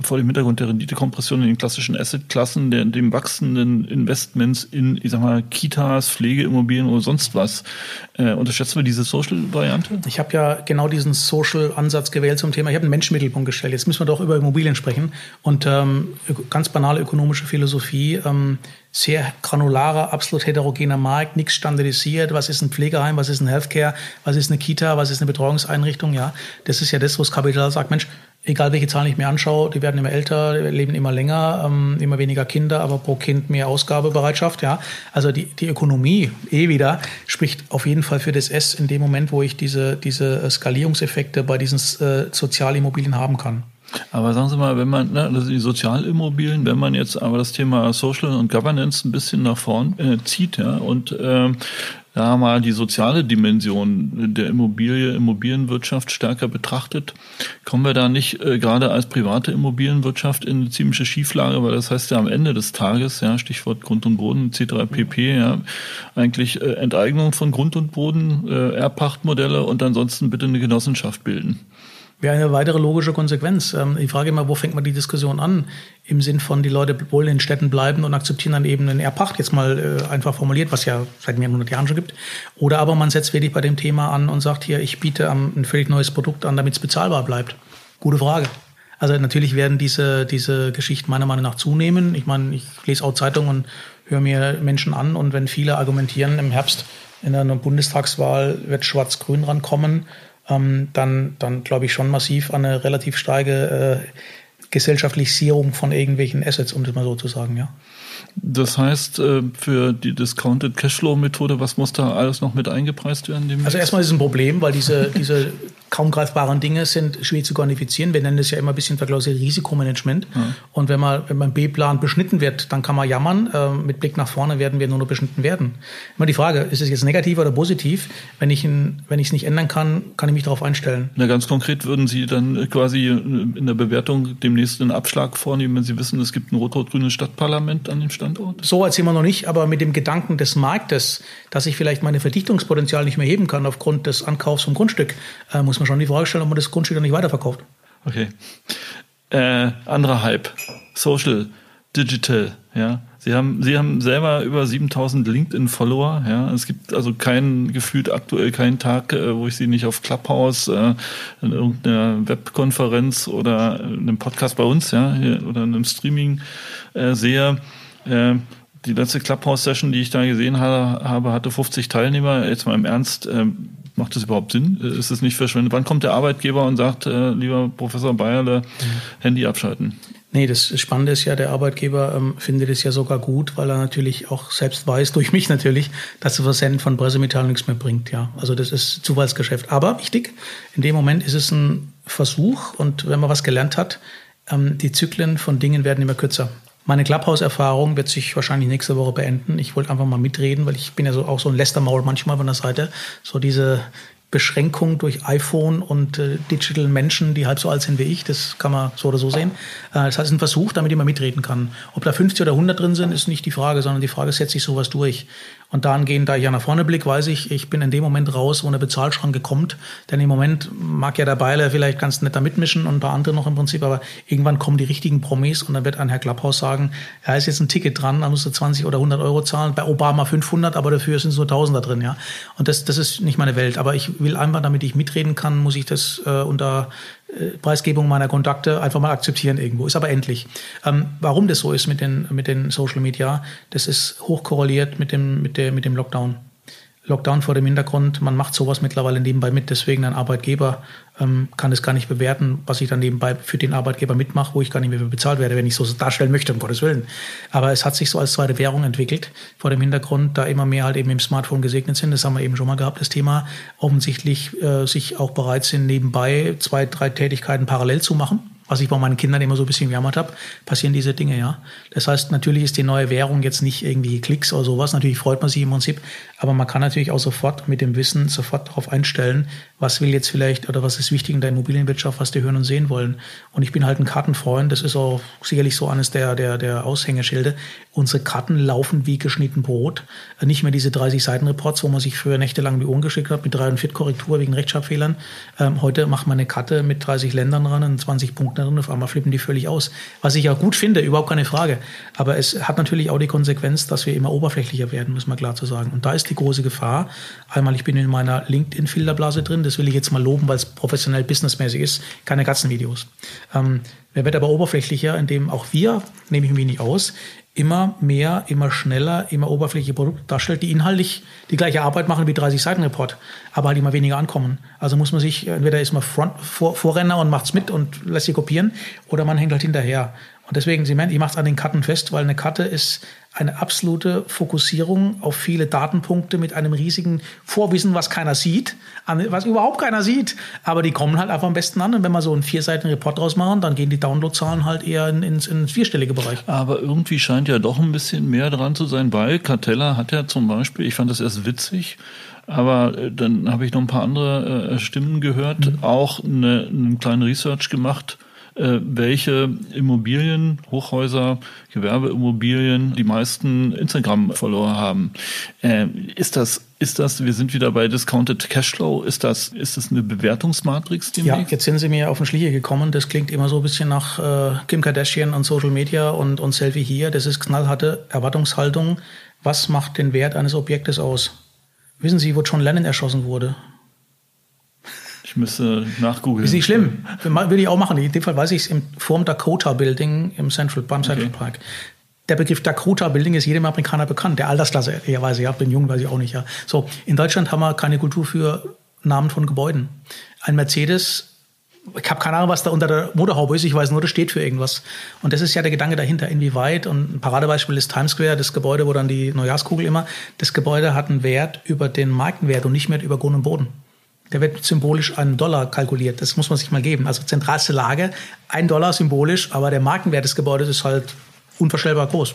vor dem Hintergrund der Renditekompression in den klassischen Assetklassen, der, dem wachsenden Investments in, ich sag mal, Kitas, Pflegeimmobilien oder sonst was. Äh, unterschätzen wir diese Social-Variante? Ich habe ja genau diesen Social-Ansatz gewählt zum Thema. Ich habe einen Menschenmittelpunkt gestellt. Jetzt müssen wir doch über Immobilien sprechen. Und ähm, ganz banale ökonomische Philosophie. Ähm, sehr granularer, absolut heterogener Markt, nichts standardisiert. Was ist ein Pflegeheim, was ist ein Healthcare, was ist eine Kita, was ist eine Betreuungseinrichtung? Ja, das ist ja das, wo das Kapital sagt, Mensch, egal welche Zahlen ich mir anschaue, die werden immer älter, leben immer länger, ähm, immer weniger Kinder, aber pro Kind mehr Ausgabebereitschaft. Ja, also die, die Ökonomie eh wieder spricht auf jeden Fall für das S in dem Moment, wo ich diese diese Skalierungseffekte bei diesen äh, Sozialimmobilien haben kann. Aber sagen Sie mal, wenn man, ne, also die Sozialimmobilien, wenn man jetzt aber das Thema Social und Governance ein bisschen nach vorn äh, zieht, ja, und äh, ja, mal die soziale Dimension der Immobilie, Immobilienwirtschaft stärker betrachtet, kommen wir da nicht äh, gerade als private Immobilienwirtschaft in eine ziemliche Schieflage, weil das heißt ja am Ende des Tages, ja, Stichwort Grund und Boden, C3 PP, ja, eigentlich äh, Enteignung von Grund und Boden, äh, Erbpachtmodelle und ansonsten bitte eine Genossenschaft bilden. Wäre eine weitere logische Konsequenz. Ähm, ich frage immer, wo fängt man die Diskussion an? Im Sinn von, die Leute wollen in Städten bleiben und akzeptieren dann eben einen Erbpacht, jetzt mal äh, einfach formuliert, was ja seit mehreren hundert Jahren schon gibt. Oder aber man setzt wirklich bei dem Thema an und sagt hier, ich biete ein völlig neues Produkt an, damit es bezahlbar bleibt. Gute Frage. Also natürlich werden diese, diese Geschichten meiner Meinung nach zunehmen. Ich meine, ich lese auch Zeitungen und höre mir Menschen an und wenn viele argumentieren, im Herbst in einer Bundestagswahl wird Schwarz-Grün rankommen, ähm, dann, dann glaube ich schon massiv an eine relativ starke äh, Gesellschaftlichsierung von irgendwelchen Assets, um das mal so zu sagen, ja. Das heißt, äh, für die Discounted Cashflow-Methode, was muss da alles noch mit eingepreist werden? Demnächst? Also erstmal ist es ein Problem, weil diese, diese kaum greifbaren Dinge sind schwierig zu quantifizieren. Wir nennen das ja immer ein bisschen verklausiert Risikomanagement. Ja. Und wenn man, wenn man B-Plan beschnitten wird, dann kann man jammern. Äh, mit Blick nach vorne werden wir nur noch beschnitten werden. Immer die Frage, ist es jetzt negativ oder positiv? Wenn ich wenn ich es nicht ändern kann, kann ich mich darauf einstellen. Na, ganz konkret würden Sie dann quasi in der Bewertung demnächst einen Abschlag vornehmen, wenn Sie wissen, es gibt ein rot-rot-grünes Stadtparlament an dem Standort? So erzählen wir noch nicht, aber mit dem Gedanken des Marktes, dass ich vielleicht meine Verdichtungspotenzial nicht mehr heben kann aufgrund des Ankaufs vom Grundstück, äh, muss man schon die Frage stellen, ob man das Grundstück dann nicht weiterverkauft. Okay. Äh, anderer Hype. Social, Digital, ja. Sie haben, Sie haben selber über 7000 LinkedIn-Follower, ja. Es gibt also keinen, gefühlt aktuell keinen Tag, äh, wo ich Sie nicht auf Clubhouse, äh, in irgendeiner Webkonferenz oder einem Podcast bei uns, ja, oder einem Streaming äh, sehe. Äh, die letzte Clubhouse-Session, die ich da gesehen habe, hatte 50 Teilnehmer. Jetzt mal im Ernst, äh, Macht das überhaupt Sinn? Ist es nicht verschwendet? Wann kommt der Arbeitgeber und sagt, äh, lieber Professor Bayerle. Handy abschalten? Nee, das Spannende ist ja, der Arbeitgeber ähm, findet es ja sogar gut, weil er natürlich auch selbst weiß, durch mich natürlich, dass das Versenden von Pressemitteilungen nichts mehr bringt. Ja, also das ist Zufallsgeschäft. Aber wichtig, in dem Moment ist es ein Versuch und wenn man was gelernt hat, ähm, die Zyklen von Dingen werden immer kürzer. Meine Clubhouse-Erfahrung wird sich wahrscheinlich nächste Woche beenden. Ich wollte einfach mal mitreden, weil ich bin ja so auch so ein Lästermaul manchmal von der Seite. So diese Beschränkung durch iPhone und äh, Digital Menschen, die halb so alt sind wie ich. Das kann man so oder so sehen. Äh, das heißt, ein Versuch, damit ich mal mitreden kann. Ob da 50 oder 100 drin sind, ist nicht die Frage, sondern die Frage, setze ich sowas durch? Und dahingehend, da ich ja nach vorne blicke, weiß ich, ich bin in dem Moment raus, wo eine Bezahlschranke kommt. Denn im Moment mag ja der Beiler vielleicht ganz nett da mitmischen und ein paar andere noch im Prinzip, aber irgendwann kommen die richtigen Promis und dann wird ein Herr Klapphaus sagen, ja, ist jetzt ein Ticket dran, da musst du 20 oder 100 Euro zahlen. Bei Obama 500, aber dafür sind es nur 1000 da drin, ja. Und das, das ist nicht meine Welt. Aber ich will einfach, damit ich mitreden kann, muss ich das äh, unter Preisgebung meiner Kontakte einfach mal akzeptieren irgendwo. Ist aber endlich. Ähm, warum das so ist mit den, mit den Social Media, das ist hochkorreliert mit dem, mit der, mit dem Lockdown. Lockdown vor dem Hintergrund, man macht sowas mittlerweile nebenbei mit, deswegen ein Arbeitgeber ähm, kann es gar nicht bewerten, was ich dann nebenbei für den Arbeitgeber mitmache, wo ich gar nicht mehr bezahlt werde, wenn ich so darstellen möchte, um Gottes Willen. Aber es hat sich so als zweite Währung entwickelt, vor dem Hintergrund, da immer mehr halt eben im Smartphone gesegnet sind, das haben wir eben schon mal gehabt, das Thema, offensichtlich äh, sich auch bereit sind, nebenbei zwei, drei Tätigkeiten parallel zu machen was ich bei meinen Kindern immer so ein bisschen gejammert habe, passieren diese Dinge, ja. Das heißt, natürlich ist die neue Währung jetzt nicht irgendwie Klicks oder sowas. Natürlich freut man sich im Prinzip, aber man kann natürlich auch sofort mit dem Wissen sofort darauf einstellen, was will jetzt vielleicht oder was ist wichtig in der Immobilienwirtschaft, was die hören und sehen wollen. Und ich bin halt ein Kartenfreund. Das ist auch sicherlich so eines der, der, der Aushängeschilde. Unsere Karten laufen wie geschnitten Brot. Nicht mehr diese 30 Seiten Reports, wo man sich früher nächtelang die Ohren geschickt hat mit 3 und 4 Korrektur wegen Rechtschreibfehlern. Ähm, heute macht man eine Karte mit 30 Ländern dran und 20 Punkten drin, auf einmal flippen die völlig aus. Was ich auch gut finde, überhaupt keine Frage. Aber es hat natürlich auch die Konsequenz, dass wir immer oberflächlicher werden, muss man klar zu sagen. Und da ist die große Gefahr. Einmal, ich bin in meiner LinkedIn-Filterblase drin, das will ich jetzt mal loben, weil es professionell businessmäßig ist, keine Katzenvideos. Ähm, wer wird aber oberflächlicher, indem auch wir, nehme ich mich nicht aus, immer mehr, immer schneller, immer oberflächliche Produkte darstellt, die inhaltlich die gleiche Arbeit machen wie 30 Seiten Report, aber halt immer weniger ankommen. Also muss man sich, entweder ist man Front, Vor, Vorrenner und macht's mit und lässt sie kopieren, oder man hängt halt hinterher. Und deswegen, Sie merken, ich mache es an den Karten fest, weil eine Karte ist eine absolute Fokussierung auf viele Datenpunkte mit einem riesigen Vorwissen, was keiner sieht, was überhaupt keiner sieht. Aber die kommen halt einfach am besten an. Und wenn wir so einen vierseitigen Report draus machen, dann gehen die Downloadzahlen halt eher in, ins, ins vierstellige Bereich. Aber irgendwie scheint ja doch ein bisschen mehr dran zu sein, weil Cartella hat ja zum Beispiel, ich fand das erst witzig, aber äh, dann habe ich noch ein paar andere äh, Stimmen gehört, mhm. auch eine, einen kleinen Research gemacht welche Immobilien, Hochhäuser, Gewerbeimmobilien die meisten Instagram-Follower haben. Äh, ist das ist das, wir sind wieder bei Discounted Cashflow, ist das, ist das eine Bewertungsmatrix? Ja, jetzt sind Sie mir auf den Schliche gekommen. Das klingt immer so ein bisschen nach äh, Kim Kardashian und Social Media und, und Selfie hier. Das ist knallharte Erwartungshaltung. Was macht den Wert eines Objektes aus? Wissen Sie, wo John Lennon erschossen wurde? Ich müsste nachgoogeln. Ist nicht schlimm. Will ich auch machen. In dem Fall weiß ich es im Form Dakota Building im Central, beim Central okay. Park. Der Begriff Dakota Building ist jedem Amerikaner bekannt. Der Altersklasse ehrlicherweise. Ja, bin jung, weiß ich auch nicht. Ja. So, in Deutschland haben wir keine Kultur für Namen von Gebäuden. Ein Mercedes ich habe keine Ahnung, was da unter der Motorhaube ist. Ich weiß nur, das steht für irgendwas. Und das ist ja der Gedanke dahinter, inwieweit. Und ein Paradebeispiel ist Times Square, das Gebäude, wo dann die Neujahrskugel immer. Das Gebäude hat einen Wert über den Markenwert und nicht mehr über Grund und Boden. Der wird symbolisch einen Dollar kalkuliert. Das muss man sich mal geben. Also zentralste Lage, ein Dollar symbolisch, aber der Markenwert des Gebäudes ist halt unvorstellbar groß.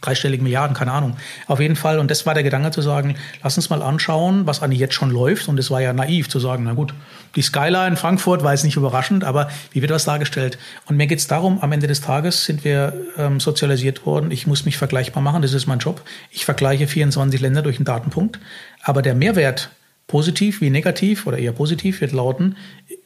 Dreistellige Milliarden, keine Ahnung. Auf jeden Fall, und das war der Gedanke zu sagen, lass uns mal anschauen, was eigentlich jetzt schon läuft. Und es war ja naiv zu sagen, na gut, die Skyline Frankfurt war jetzt nicht überraschend, aber wie wird das dargestellt? Und mir geht es darum, am Ende des Tages sind wir ähm, sozialisiert worden. Ich muss mich vergleichbar machen, das ist mein Job. Ich vergleiche 24 Länder durch einen Datenpunkt. Aber der Mehrwert Positiv wie negativ oder eher positiv wird lauten,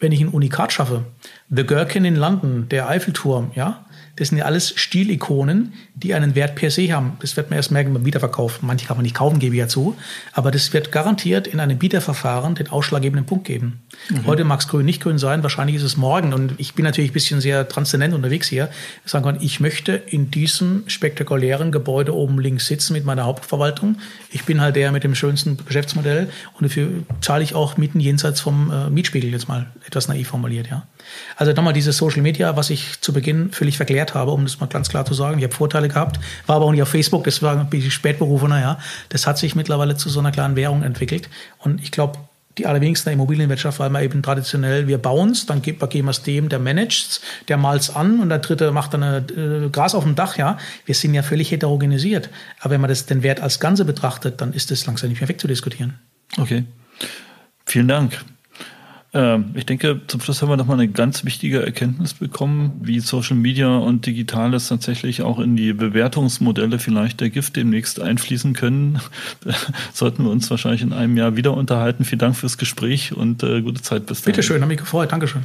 wenn ich ein Unikat schaffe. The Gherkin in London, der Eiffelturm, ja, Das sind ja alles Stilikonen, die einen Wert per se haben. Das wird man erst merken beim Wiederverkauf. Manche kann man nicht kaufen, gebe ich ja zu. Aber das wird garantiert in einem Bieterverfahren den ausschlaggebenden Punkt geben. Mhm. Heute mag es grün nicht grün sein, wahrscheinlich ist es morgen. Und ich bin natürlich ein bisschen sehr transzendent unterwegs hier. Sagen kann, ich möchte in diesem spektakulären Gebäude oben links sitzen mit meiner Hauptverwaltung. Ich bin halt der mit dem schönsten Geschäftsmodell und dafür zahle ich auch Mieten jenseits vom äh, Mietspiegel, jetzt mal etwas naiv formuliert, ja. Also nochmal dieses Social Media, was ich zu Beginn völlig verklärt habe, um das mal ganz klar zu sagen. Ich habe Vorteile gehabt, war aber auch nicht auf Facebook, das war ein bisschen Spätberufener, ja. Das hat sich mittlerweile zu so einer klaren Währung entwickelt. Und ich glaube, die allerwenigsten Immobilienwirtschaft, weil man eben traditionell, wir bauen es, dann geben wir es dem, der managt der malt es an und der dritte macht dann äh, Gras auf dem Dach, ja. Wir sind ja völlig heterogenisiert. Aber wenn man das, den Wert als Ganze betrachtet, dann ist das langsam nicht mehr wegzudiskutieren. Okay. Vielen Dank. Ähm, ich denke, zum Schluss haben wir nochmal eine ganz wichtige Erkenntnis bekommen, wie Social Media und Digitales tatsächlich auch in die Bewertungsmodelle vielleicht der Gift demnächst einfließen können. Sollten wir uns wahrscheinlich in einem Jahr wieder unterhalten. Vielen Dank fürs Gespräch und äh, gute Zeit bis dahin. Bitte schön, habe mich gefreut. Dankeschön.